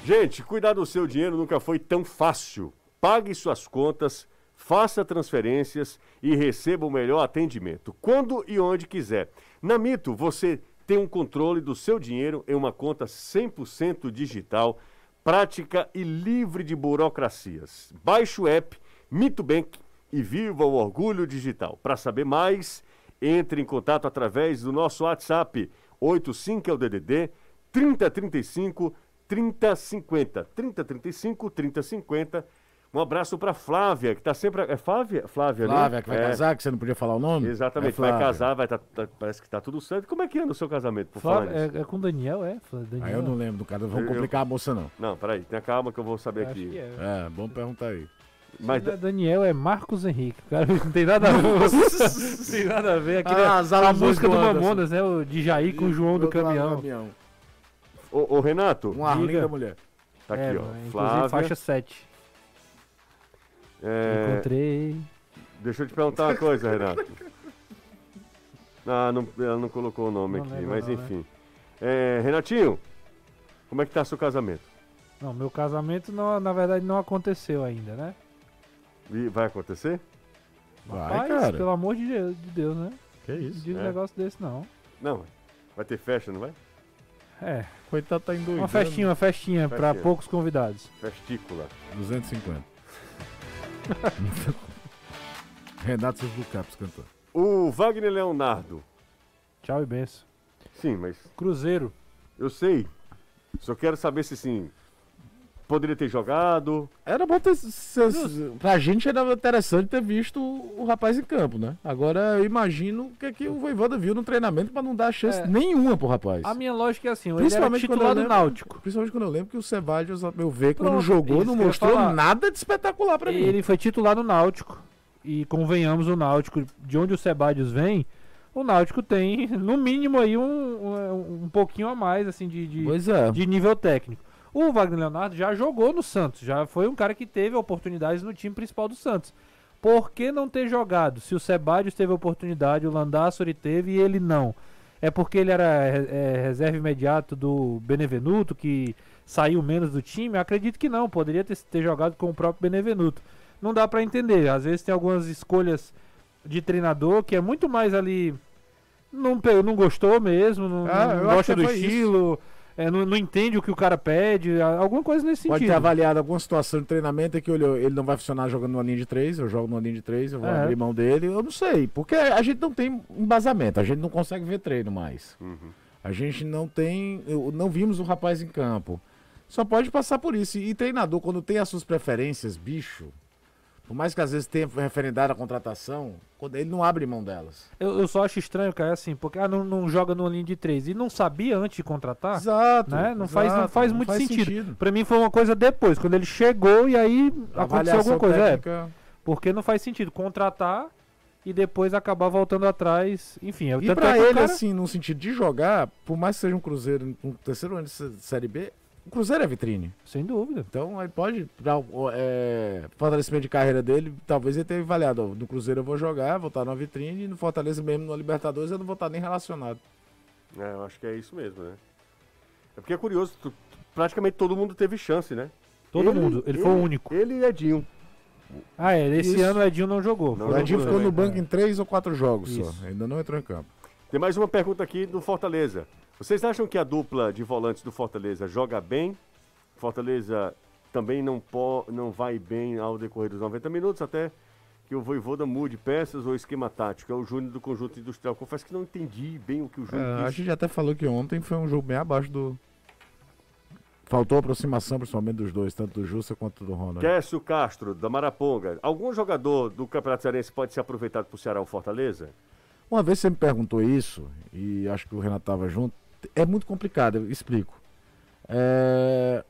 S2: Gente, cuidar do seu dinheiro nunca foi tão fácil. Pague suas contas, faça transferências e receba o melhor atendimento, quando e onde quiser. Na Mito, você tem um controle do seu dinheiro em uma conta 100% digital, prática e livre de burocracias. Baixe o app Mito Bank e viva o orgulho digital. Para saber mais, entre em contato através do nosso WhatsApp 85 é o DDD 3035 3050. 3035 3050. Um abraço para Flávia, que tá sempre. É Flávia? Flávia, né?
S8: Flávia, que vai
S2: É,
S8: casar, que você não podia falar o nome?
S2: Exatamente,
S8: É
S2: vai
S8: Flávia.
S2: casar, vai tá, tá- parece que tá tudo certo. Como é que anda o seu casamento, por nisso?
S7: é, é com o Daniel, é? Daniel.
S8: Aí eu não lembro do cara, vamos
S2: Eu-
S8: complicar a moça não.
S2: Não, peraí, tenha calma que eu vou saber
S7: Acho
S2: aqui.
S7: é.
S8: É, bom perguntar aí.
S2: Mas
S7: é Daniel, é Marcos Henrique. Cara não tem nada a ver. (laughs) não tem nada a ver. Aqui
S8: Ah,
S7: a música
S8: do.
S7: Mamonas, né? O de Jair com o João do
S8: lado
S7: caminhão.
S2: Ô, ô, Renato,
S8: Um ar linda mulher.
S2: tá aqui,
S7: é,
S2: ó. Flávia.
S7: faixa 7.
S2: É,
S7: Encontrei.
S2: deixa eu te perguntar uma coisa, Renato. Ah, não, ela não colocou o nome
S7: Não
S2: aqui,
S7: lembro
S2: mas
S7: não, né?
S2: enfim. É, Renatinho, como é que tá seu casamento?
S7: Não, meu casamento não, na verdade não aconteceu ainda, né?
S2: E vai acontecer?
S8: Vai,
S7: Rapaz,
S8: cara.
S7: pelo amor de Deus, de Deus, né?
S8: Que
S7: Não
S8: isso?
S7: diz um
S2: É.
S7: negócio desse não.
S2: Não, vai ter festa, não vai?
S7: É,
S8: Coitado tá em dois
S7: uma festinha, uma festinha pra
S2: Festinha.
S7: poucos convidados.
S2: Festícula.
S8: 250. (laughs) Renato seus Blue Caps cantando.
S2: O Wagner Leonardo.
S7: Tchau e benção.
S2: Sim, mas
S7: Cruzeiro.
S2: eu sei. Só quero saber se sim. Poderia ter jogado.
S8: Era bom ter. Se, se- pra gente era interessante ter visto o, rapaz em campo, né? Agora eu imagino o que, é que o Voivoda viu no treinamento pra não dar chance
S7: É.
S8: nenhuma pro rapaz.
S7: A minha lógica é assim, ele era
S8: Principalmente
S7: titular do
S8: lembro-
S7: Náutico.
S8: Principalmente quando eu lembro que o Ceballos, meu ver, quando
S7: Pronto,
S8: jogou, não mostrou nada de espetacular pra mim.
S7: Ele foi titular do Náutico. E convenhamos, o Náutico, de onde o Sebadios vem, o Náutico tem, no mínimo, aí um, um, um pouquinho a mais, assim, de, de,
S8: é.
S7: de nível técnico. O Wagner Leonardo já jogou no Santos, já foi um cara que teve oportunidades no time principal do Santos. Por que não ter jogado? Se o Sebadios teve oportunidade, o Landassori teve e ele não. É porque ele era é, reserva imediato do Benevenuto, que saiu menos do time? Acredito que não, poderia ter, ter jogado com o próprio Benevenuto. Não dá pra entender, às vezes tem algumas escolhas de treinador que é muito mais ali. Não, não gostou mesmo, não,
S8: Ah,
S7: não gosta do
S8: foi isso.
S7: É, não, não entende o que o cara pede, alguma coisa nesse
S8: Pode
S7: sentido.
S8: ter avaliado alguma situação de treinamento que olhou, ele não vai funcionar jogando numa linha de três, eu jogo numa linha de três, eu vou
S7: É.
S8: abrir mão dele, eu não sei, porque a gente não tem embasamento, a gente não consegue ver treino mais. A gente não tem, não vimos o rapaz em campo. Só pode passar por isso. E treinador, quando tem as suas preferências, bicho, por mais que às vezes tenha referendado a contratação, quando ele não abre mão delas.
S7: Eu, eu só acho estranho, cara, assim, porque ah, não, não joga numa linha de três e não sabia antes de contratar.
S8: Exato.
S7: Né? Não, faz, não
S8: exato,
S7: faz
S8: não
S7: muito
S8: faz
S7: sentido.
S8: sentido.
S7: Pra mim foi uma coisa depois, quando ele chegou e aí aconteceu alguma coisa. É,
S8: técnica-
S7: porque não faz sentido contratar e depois acabar voltando atrás. Enfim, é
S8: E pra
S7: é
S8: ele,
S7: cara-
S8: assim, no sentido de jogar, por mais que seja um Cruzeiro no terceiro ano de sé- Série B, o Cruzeiro é vitrine.
S7: Sem dúvida.
S8: Então ele pode, para o é, fortalecimento de carreira dele, talvez ele tenha avaliado, no Cruzeiro eu vou jogar, vou estar numa vitrine, e no Fortaleza mesmo, no Libertadores, eu não vou estar nem relacionado.
S2: É, eu acho que é isso mesmo, né? É porque é curioso, tu- praticamente todo mundo teve chance, né?
S7: Todo mundo, ele foi o único.
S2: Ele e Edinho.
S7: Ah, é, esse
S8: Isso.
S7: ano o Edinho não jogou.
S2: Não
S8: o
S7: Foi
S8: Edinho
S2: jogou
S8: ficou no
S2: também,
S8: banco em três ou quatro jogos
S7: Isso.
S8: só, ainda não entrou em campo.
S2: Tem mais uma pergunta aqui do Fortaleza. Vocês acham que a dupla de volantes do Fortaleza joga bem? Fortaleza também não, po, não vai bem ao decorrer dos 90 minutos, até que o Voivoda mude peças ou esquema tático. É o Júnior do conjunto industrial. Confesso que não entendi bem o que o Júnior
S8: É, a
S2: quis.
S8: gente até falou que ontem foi um jogo bem abaixo do... Faltou aproximação, principalmente dos dois, tanto do Jussa quanto do Ronald.
S2: Kécio Castro, da Maraponga. Algum jogador do Campeonato Cearense pode ser aproveitado para o Ceará ou Fortaleza?
S8: Uma vez você me perguntou isso, e acho que o Renato estava junto, é muito complicado, eu explico. É,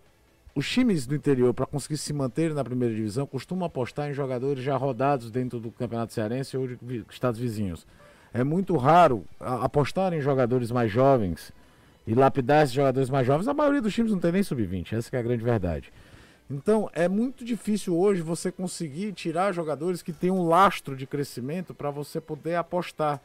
S8: Os times do interior, para conseguir se manter na primeira divisão, costumam apostar em jogadores já rodados dentro do Campeonato Cearense ou de estados vizinhos. É muito raro apostar em jogadores mais jovens e lapidar esses jogadores mais jovens. A maioria dos times não tem nem sub-20, essa é a grande verdade. Então, é muito difícil hoje você conseguir tirar jogadores que têm um lastro de crescimento para você poder apostar.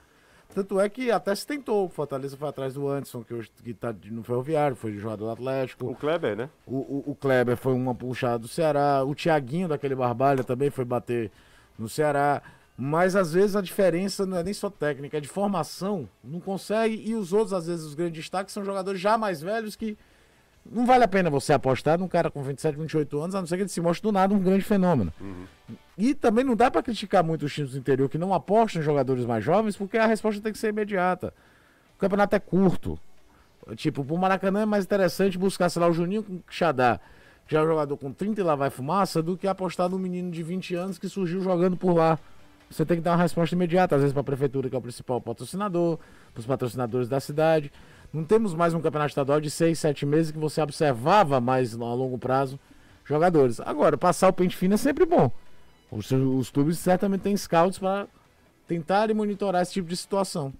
S8: Tanto é que até se tentou. O Fortaleza foi atrás do Anderson, que hoje está no Ferroviário, foi jogador do Atlético.
S2: O Kleber, né?
S8: O, o, o Kleber foi uma puxada do Ceará. O Thiaguinho daquele Barbalha também foi bater no Ceará. Mas às vezes a diferença não é nem só técnica, é de formação. Não consegue. E os outros, às vezes, os grandes destaques são jogadores já mais velhos que não vale a pena você apostar num cara com 27, 28 anos, a não ser que ele se mostre do nada um grande fenômeno. E também não dá pra criticar muito os times do interior que não apostam em jogadores mais jovens, porque a resposta tem que ser imediata. O campeonato é curto. Tipo, pro Maracanã é mais interessante buscar, sei lá, o Juninho Xadá, que já é um jogador com 30 e lá vai fumaça, do que apostar num menino de 20 anos que surgiu jogando por lá. Você tem que dar uma resposta imediata, às vezes para a prefeitura, que é o principal patrocinador, para os patrocinadores da cidade. Não temos mais um campeonato estadual de 6, 7 meses que você observava mais a longo prazo jogadores. Agora, passar o pente fino é sempre bom. Os, os clubes certamente têm scouts para tentarem monitorar esse tipo de situação.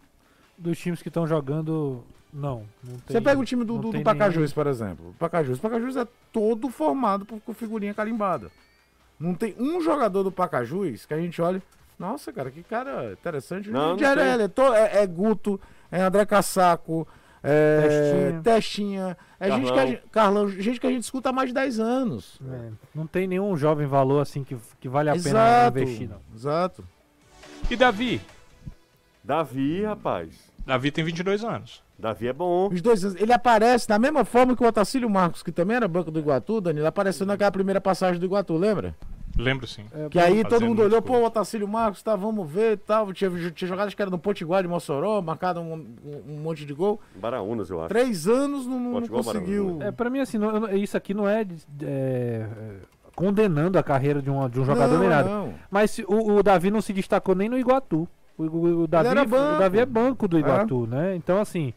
S7: Dos times que estão jogando, não. não
S8: Você
S7: tem-
S8: pega o time do,
S7: não
S8: do, do Pacajus, por exemplo. O Pacajus. O Pacajus é todo formado por, com figurinha carimbada. Não tem um jogador do Pacajus que a gente olha. Nossa, cara, que cara interessante.
S2: Não, não
S8: Diarelli, é, é, é Guto, é André Cassaco, é
S7: Testinha.
S8: Testinha. É gente que a
S2: Carlão.
S8: gente, Carlão, gente que a gente escuta há mais de 10 anos.
S7: É, não tem nenhum jovem valor assim que, que vale a pena
S8: Exato.
S7: investir, não.
S8: Exato.
S6: E Davi?
S2: Davi, rapaz.
S6: Davi tem 22 anos.
S2: Davi é bom.
S8: Os dois, ele aparece da mesma forma que o Otacílio Marcos, que também era banco do Iguatu, Danilo, apareceu naquela primeira passagem do Iguatu, lembra?
S6: Lembro sim.
S7: É,
S8: Que aí todo mundo olhou, pô, o Otacílio Marcos, tá, vamos ver e tal. Tinha, tinha jogado, acho que era no Potiguar de Mossoró, marcado um, um- um monte de gol.
S2: Baraunas, eu acho.
S8: Três anos não, não
S2: Potiguar,
S8: conseguiu.
S7: É, pra mim, assim, não- isso aqui não é, é, é, condenando a carreira de, uma- de um jogador
S8: não,
S7: nem nada.
S8: não.
S7: Mas o, o Davi não se destacou nem no Iguatu. O, o- o Davi,
S8: era banco.
S7: o Davi é banco do Iguatu, né? Então, assim,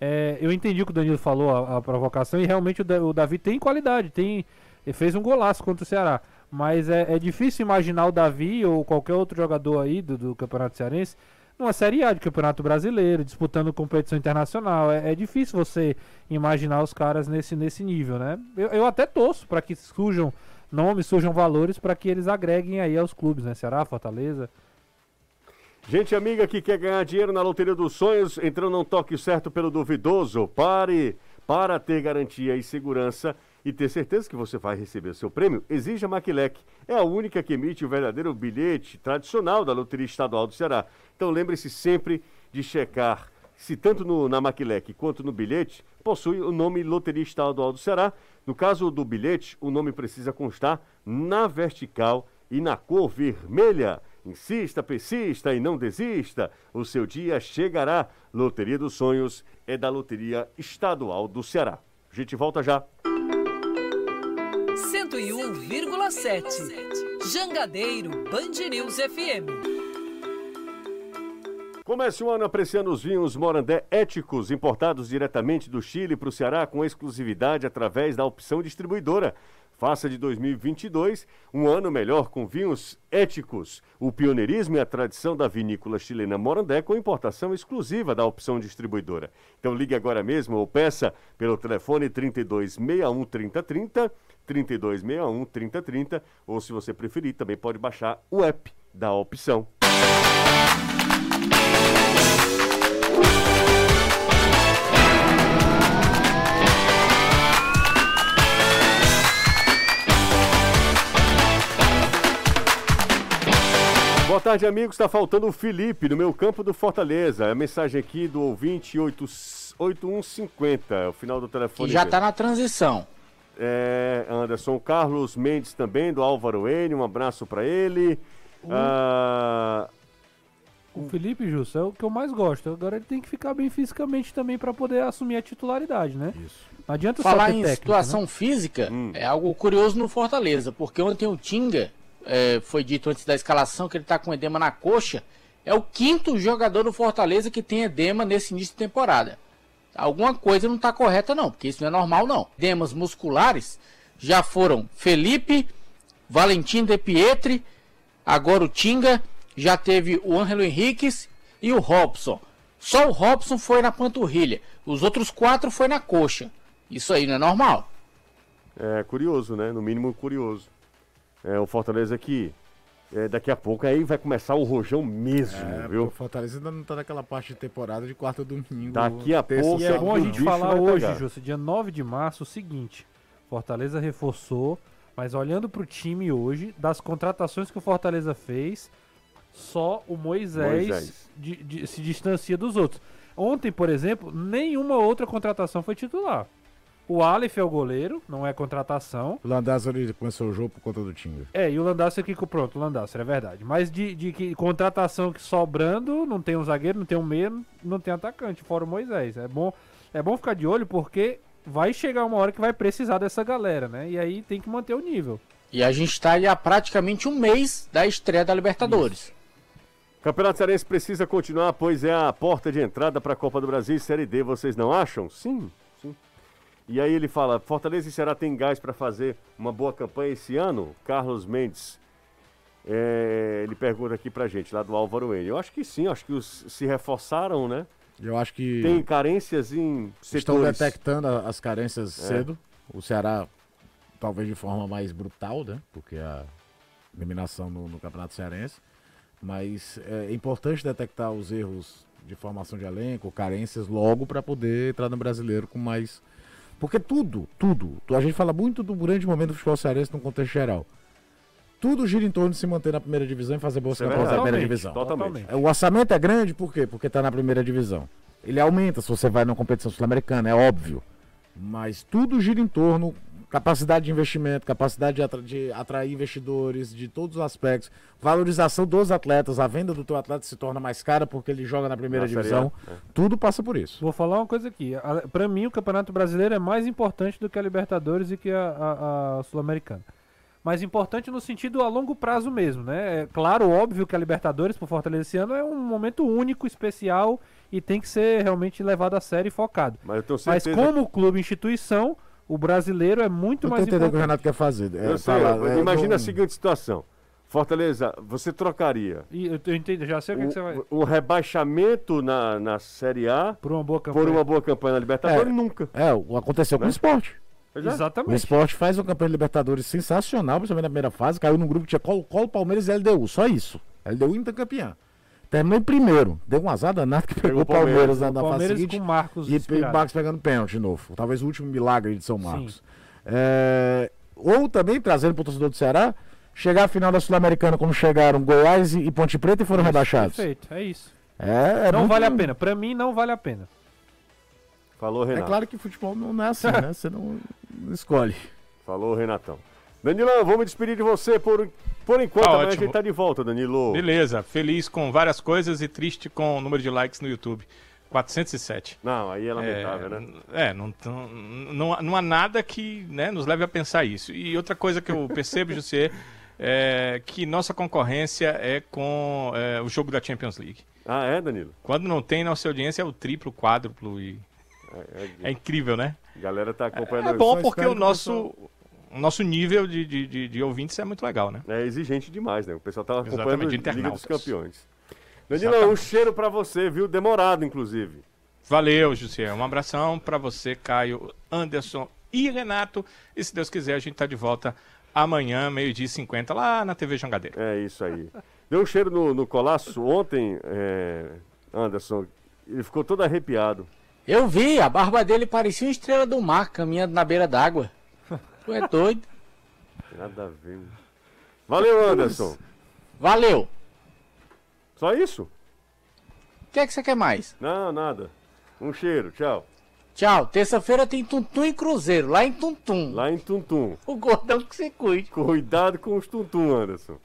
S7: é, eu entendi o que o Danilo falou, a, a provocação, e realmente o, Da- o Davi tem qualidade, tem, ele fez um golaço contra o Ceará. Mas é, é difícil imaginar o Davi ou qualquer outro jogador aí do, do Campeonato Cearense numa Série A de Campeonato Brasileiro, disputando competição internacional. É, é difícil você imaginar os caras nesse, nesse nível, né? Eu, eu até torço para que surjam nomes, surjam valores para que eles agreguem aí aos clubes, né? Ceará, Fortaleza.
S2: Gente amiga que quer ganhar dinheiro na Loteria dos Sonhos, entrando num toque certo pelo duvidoso. Pare para ter garantia e segurança e ter certeza que você vai receber seu prêmio. Exija Maquilec. É a única que emite o verdadeiro bilhete tradicional da Loteria Estadual do Ceará. Então lembre-se sempre de checar se tanto no, na Maquilec quanto no bilhete possui o nome Loteria Estadual do Ceará. No caso do bilhete, o nome precisa constar na vertical e na cor vermelha. Insista, persista e não desista. O seu dia chegará. Loteria dos Sonhos é da Loteria Estadual do Ceará. A gente volta já.
S1: 101,7. Jangadeiro Band News FM.
S2: Comece o ano apreciando os vinhos Morandé éticos, importados diretamente do Chile para o Ceará com exclusividade através da opção distribuidora. Faça de 2022 um ano melhor com vinhos éticos. O pioneirismo e a tradição da vinícola chilena Morandé com importação exclusiva da opção distribuidora. Então ligue agora mesmo ou peça pelo telefone 3261 3030, 3261 3030, ou se você preferir, também pode baixar o app da opção. Boa tarde, amigos. Está faltando o Felipe no meu campo do Fortaleza. A mensagem aqui do ouvinte 8, 8150, é o final do
S4: Que
S2: telefone.
S4: já
S2: dele.
S4: tá na transição.
S2: É, Anderson Carlos Mendes também, do Álvaro N. Um abraço para ele. Ah,
S7: O Felipe Justo é o que eu mais gosto. Agora ele tem que ficar bem fisicamente também para poder assumir a titularidade, né?
S8: Isso.
S7: Não adianta
S4: Falar
S7: só ter
S4: em
S7: técnica,
S4: situação
S7: né?
S4: física
S2: Hum.
S4: é algo curioso no Fortaleza, porque ontem o Tinga, é, foi dito antes da escalação que ele tá com edema na coxa, é o quinto jogador do Fortaleza que tem edema nesse início de temporada. Alguma coisa não tá correta não, porque isso não é normal não. Edemas musculares já foram Felipe, Valentim De Pietri, agora o Tinga, já teve o Ângelo Henriquez e o Robson. Só o Robson foi na panturrilha, os outros quatro foi na coxa. Isso aí não é normal.
S2: é curioso, né? No mínimo curioso. É, o Fortaleza aqui. É, daqui a pouco aí vai começar o rojão mesmo,
S8: É,
S2: viu?
S8: o Fortaleza ainda não tá naquela parte de temporada de quarta domingo.
S2: Daqui a pouco
S7: E é
S2: Esse
S7: bom a gente falar hoje,
S2: pegar.
S7: Dia 9 de março, o seguinte. Fortaleza reforçou, mas olhando pro time hoje, das contratações que o Fortaleza fez, só o Moisés,
S2: Moisés.
S7: di- di- se distancia dos outros. Ontem, por exemplo, nenhuma outra contratação foi titular. O Aleph é o goleiro, não é contratação.
S8: O Landázaro ele começou o jogo por conta do Tinga.
S7: É, e o Landasser que pronto, o Landasser, é verdade. Mas de, de que contratação que sobrando, não tem um zagueiro, não tem um meia, não tem atacante, fora o Moisés. É bom, é bom ficar de olho porque vai chegar uma hora que vai precisar dessa galera, né? E aí tem que manter o nível.
S4: E a gente está há praticamente um mês da estreia da Libertadores.
S2: Campeonato Cearense precisa continuar, pois é a porta de entrada para a Copa do Brasil e Série D, vocês não acham? Sim. E aí ele fala, Fortaleza e Ceará tem gás para fazer uma boa campanha esse ano? Carlos Mendes, é, ele pergunta aqui pra gente, lá do Álvaro N. Eu acho que sim, acho que os se reforçaram, né?
S8: Eu acho que
S2: Tem carências em
S8: estão
S2: setores.
S8: detectando a- as carências
S2: É.
S8: cedo. O Ceará, talvez de forma mais brutal, né? Porque a eliminação no, no Campeonato Cearense. Mas é importante detectar os erros de formação de elenco, carências, logo para poder entrar no brasileiro com mais. Porque tudo, tudo. A gente fala muito do grande momento do futebol cearense no contexto geral. Tudo gira em torno de se manter na primeira divisão e fazer boas
S2: é
S8: campanhas na primeira divisão.
S2: Totalmente.
S8: É, O orçamento é grande por quê? Porque está na primeira divisão. Ele aumenta se você vai numa competição sul-americana, é óbvio. Mas tudo gira em torno capacidade de investimento, capacidade de, atra- de atrair investidores de todos os aspectos, valorização dos atletas, a venda do teu atleta se torna mais cara porque ele joga na primeira divisão.
S2: É.
S8: Tudo passa por isso.
S7: Vou falar uma coisa aqui. A- Pra mim, o Campeonato Brasileiro é mais importante do que a Libertadores e que a, a- a Sul-Americana. Mais importante no sentido a longo prazo mesmo, né? É claro, óbvio que a Libertadores, por Fortaleza esse ano, é um momento único, especial e tem que ser realmente levado a sério e focado.
S2: Mas eu tenho
S7: Mas como clube instituição, o brasileiro é muito
S8: Eu
S7: mais
S8: entendendo o que o
S7: importante.
S8: Renato quer fazer. É,
S2: Eu sei,
S8: falar, é,
S2: imagina
S8: não-
S2: a seguinte situação. Fortaleza, você trocaria
S7: E eu, eu entendo, já sei o que, que você vai.
S2: o, o rebaixamento na, na Série A
S7: Por uma boa campanha.
S2: por uma boa campanha na Libertadores?
S8: É.
S2: Nunca.
S8: É, o- aconteceu com
S2: Né?
S8: o esporte.
S2: Pois é.
S8: O
S7: Exatamente.
S8: esporte faz uma campanha de Libertadores sensacional, principalmente na primeira fase. Caiu num grupo que tinha Colo-Colo, Palmeiras e LDU. Só isso. LDU ainda campeão. Terminou em primeiro. Deu um azar danado que pegou o Palmeiras, na, na fase
S7: Palmeiras
S8: seguinte.
S7: com Marcos
S8: E, e o. Marcos pegando pênalti de novo. Talvez o último milagre de São Marcos. É, ou também, trazendo para o torcedor do Ceará, chegar à final da Sul-Americana como chegaram Goiás e, Ponte Preta e foram rebaixados.
S7: Perfeito, é isso.
S8: É, é
S7: não
S8: muito-
S7: vale a pena. Pra mim, não vale a pena.
S2: Falou,
S8: É
S2: Renato.
S8: claro que futebol não é assim, né? (laughs) Você não não escolhe.
S2: Falou, Renatão. Danilão, vou me despedir de você por, por enquanto.
S6: Tá
S2: a
S6: ótimo.
S2: gente tá de volta, Danilo.
S6: Beleza, feliz com várias coisas e triste com o número de likes no YouTube. 407.
S2: Não, aí é lamentável,
S6: é,
S2: né?
S6: É, não, não, não, não há nada que né, nos leve a pensar isso. E outra coisa que eu percebo, (laughs) José, é que nossa concorrência é com é, o jogo da Champions League.
S2: Ah, é, Danilo?
S6: Quando não tem, nossa audiência é o triplo, quádruplo e...
S2: É,
S6: É incrível, né?
S2: A galera tá acompanhando.
S6: É bom porque o
S8: que o
S6: nosso, nosso nível de, de, de, de ouvintes é muito legal, né?
S2: É exigente demais, né? O pessoal tá acompanhando
S6: Exatamente,
S2: a Liga dos. Campeões. Danilão, um cheiro pra você, viu? Demorado, inclusive.
S6: Valeu, José. Um abração pra você, Caio, Anderson e Renato. E se Deus quiser, a gente tá de volta amanhã, meio-dia e 50, lá na TV Jangadeira.
S2: É isso aí. (laughs) Deu um cheiro no, no colaço ontem, é, Anderson. Ele ficou todo arrepiado.
S4: Eu vi, a barba dele parecia uma estrela do mar caminhando na beira d'água. Tu é doido.
S2: Nada a ver. Valeu, Anderson.
S4: Valeu.
S2: Só isso?
S4: O que é que você quer mais?
S2: Não, nada. Um cheiro, tchau.
S4: Tchau. Terça-feira tem Tuntum e Cruzeiro, lá em Tuntum.
S2: Lá em Tuntum.
S4: O gordão que se cuide.
S2: Cuidado com os Tuntum, Anderson.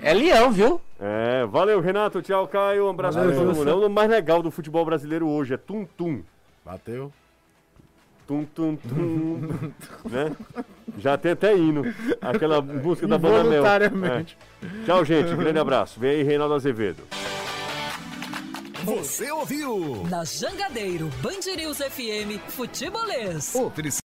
S4: É leão, viu?
S2: É, valeu, Renato. Tchau, Caio. Um abraço pra todo mundo. É o mais legal do futebol brasileiro hoje, é Tum-Tum.
S8: Bateu.
S2: Tum, tum, tum. né? Já tem até hino. Aquela música da banda Mel. É. Tchau, gente. Grande abraço. Vem aí, Reinaldo Azevedo.
S3: Você ouviu?
S1: Na Jangadeiro, Band News FM, Futebolês.
S3: Oferecimento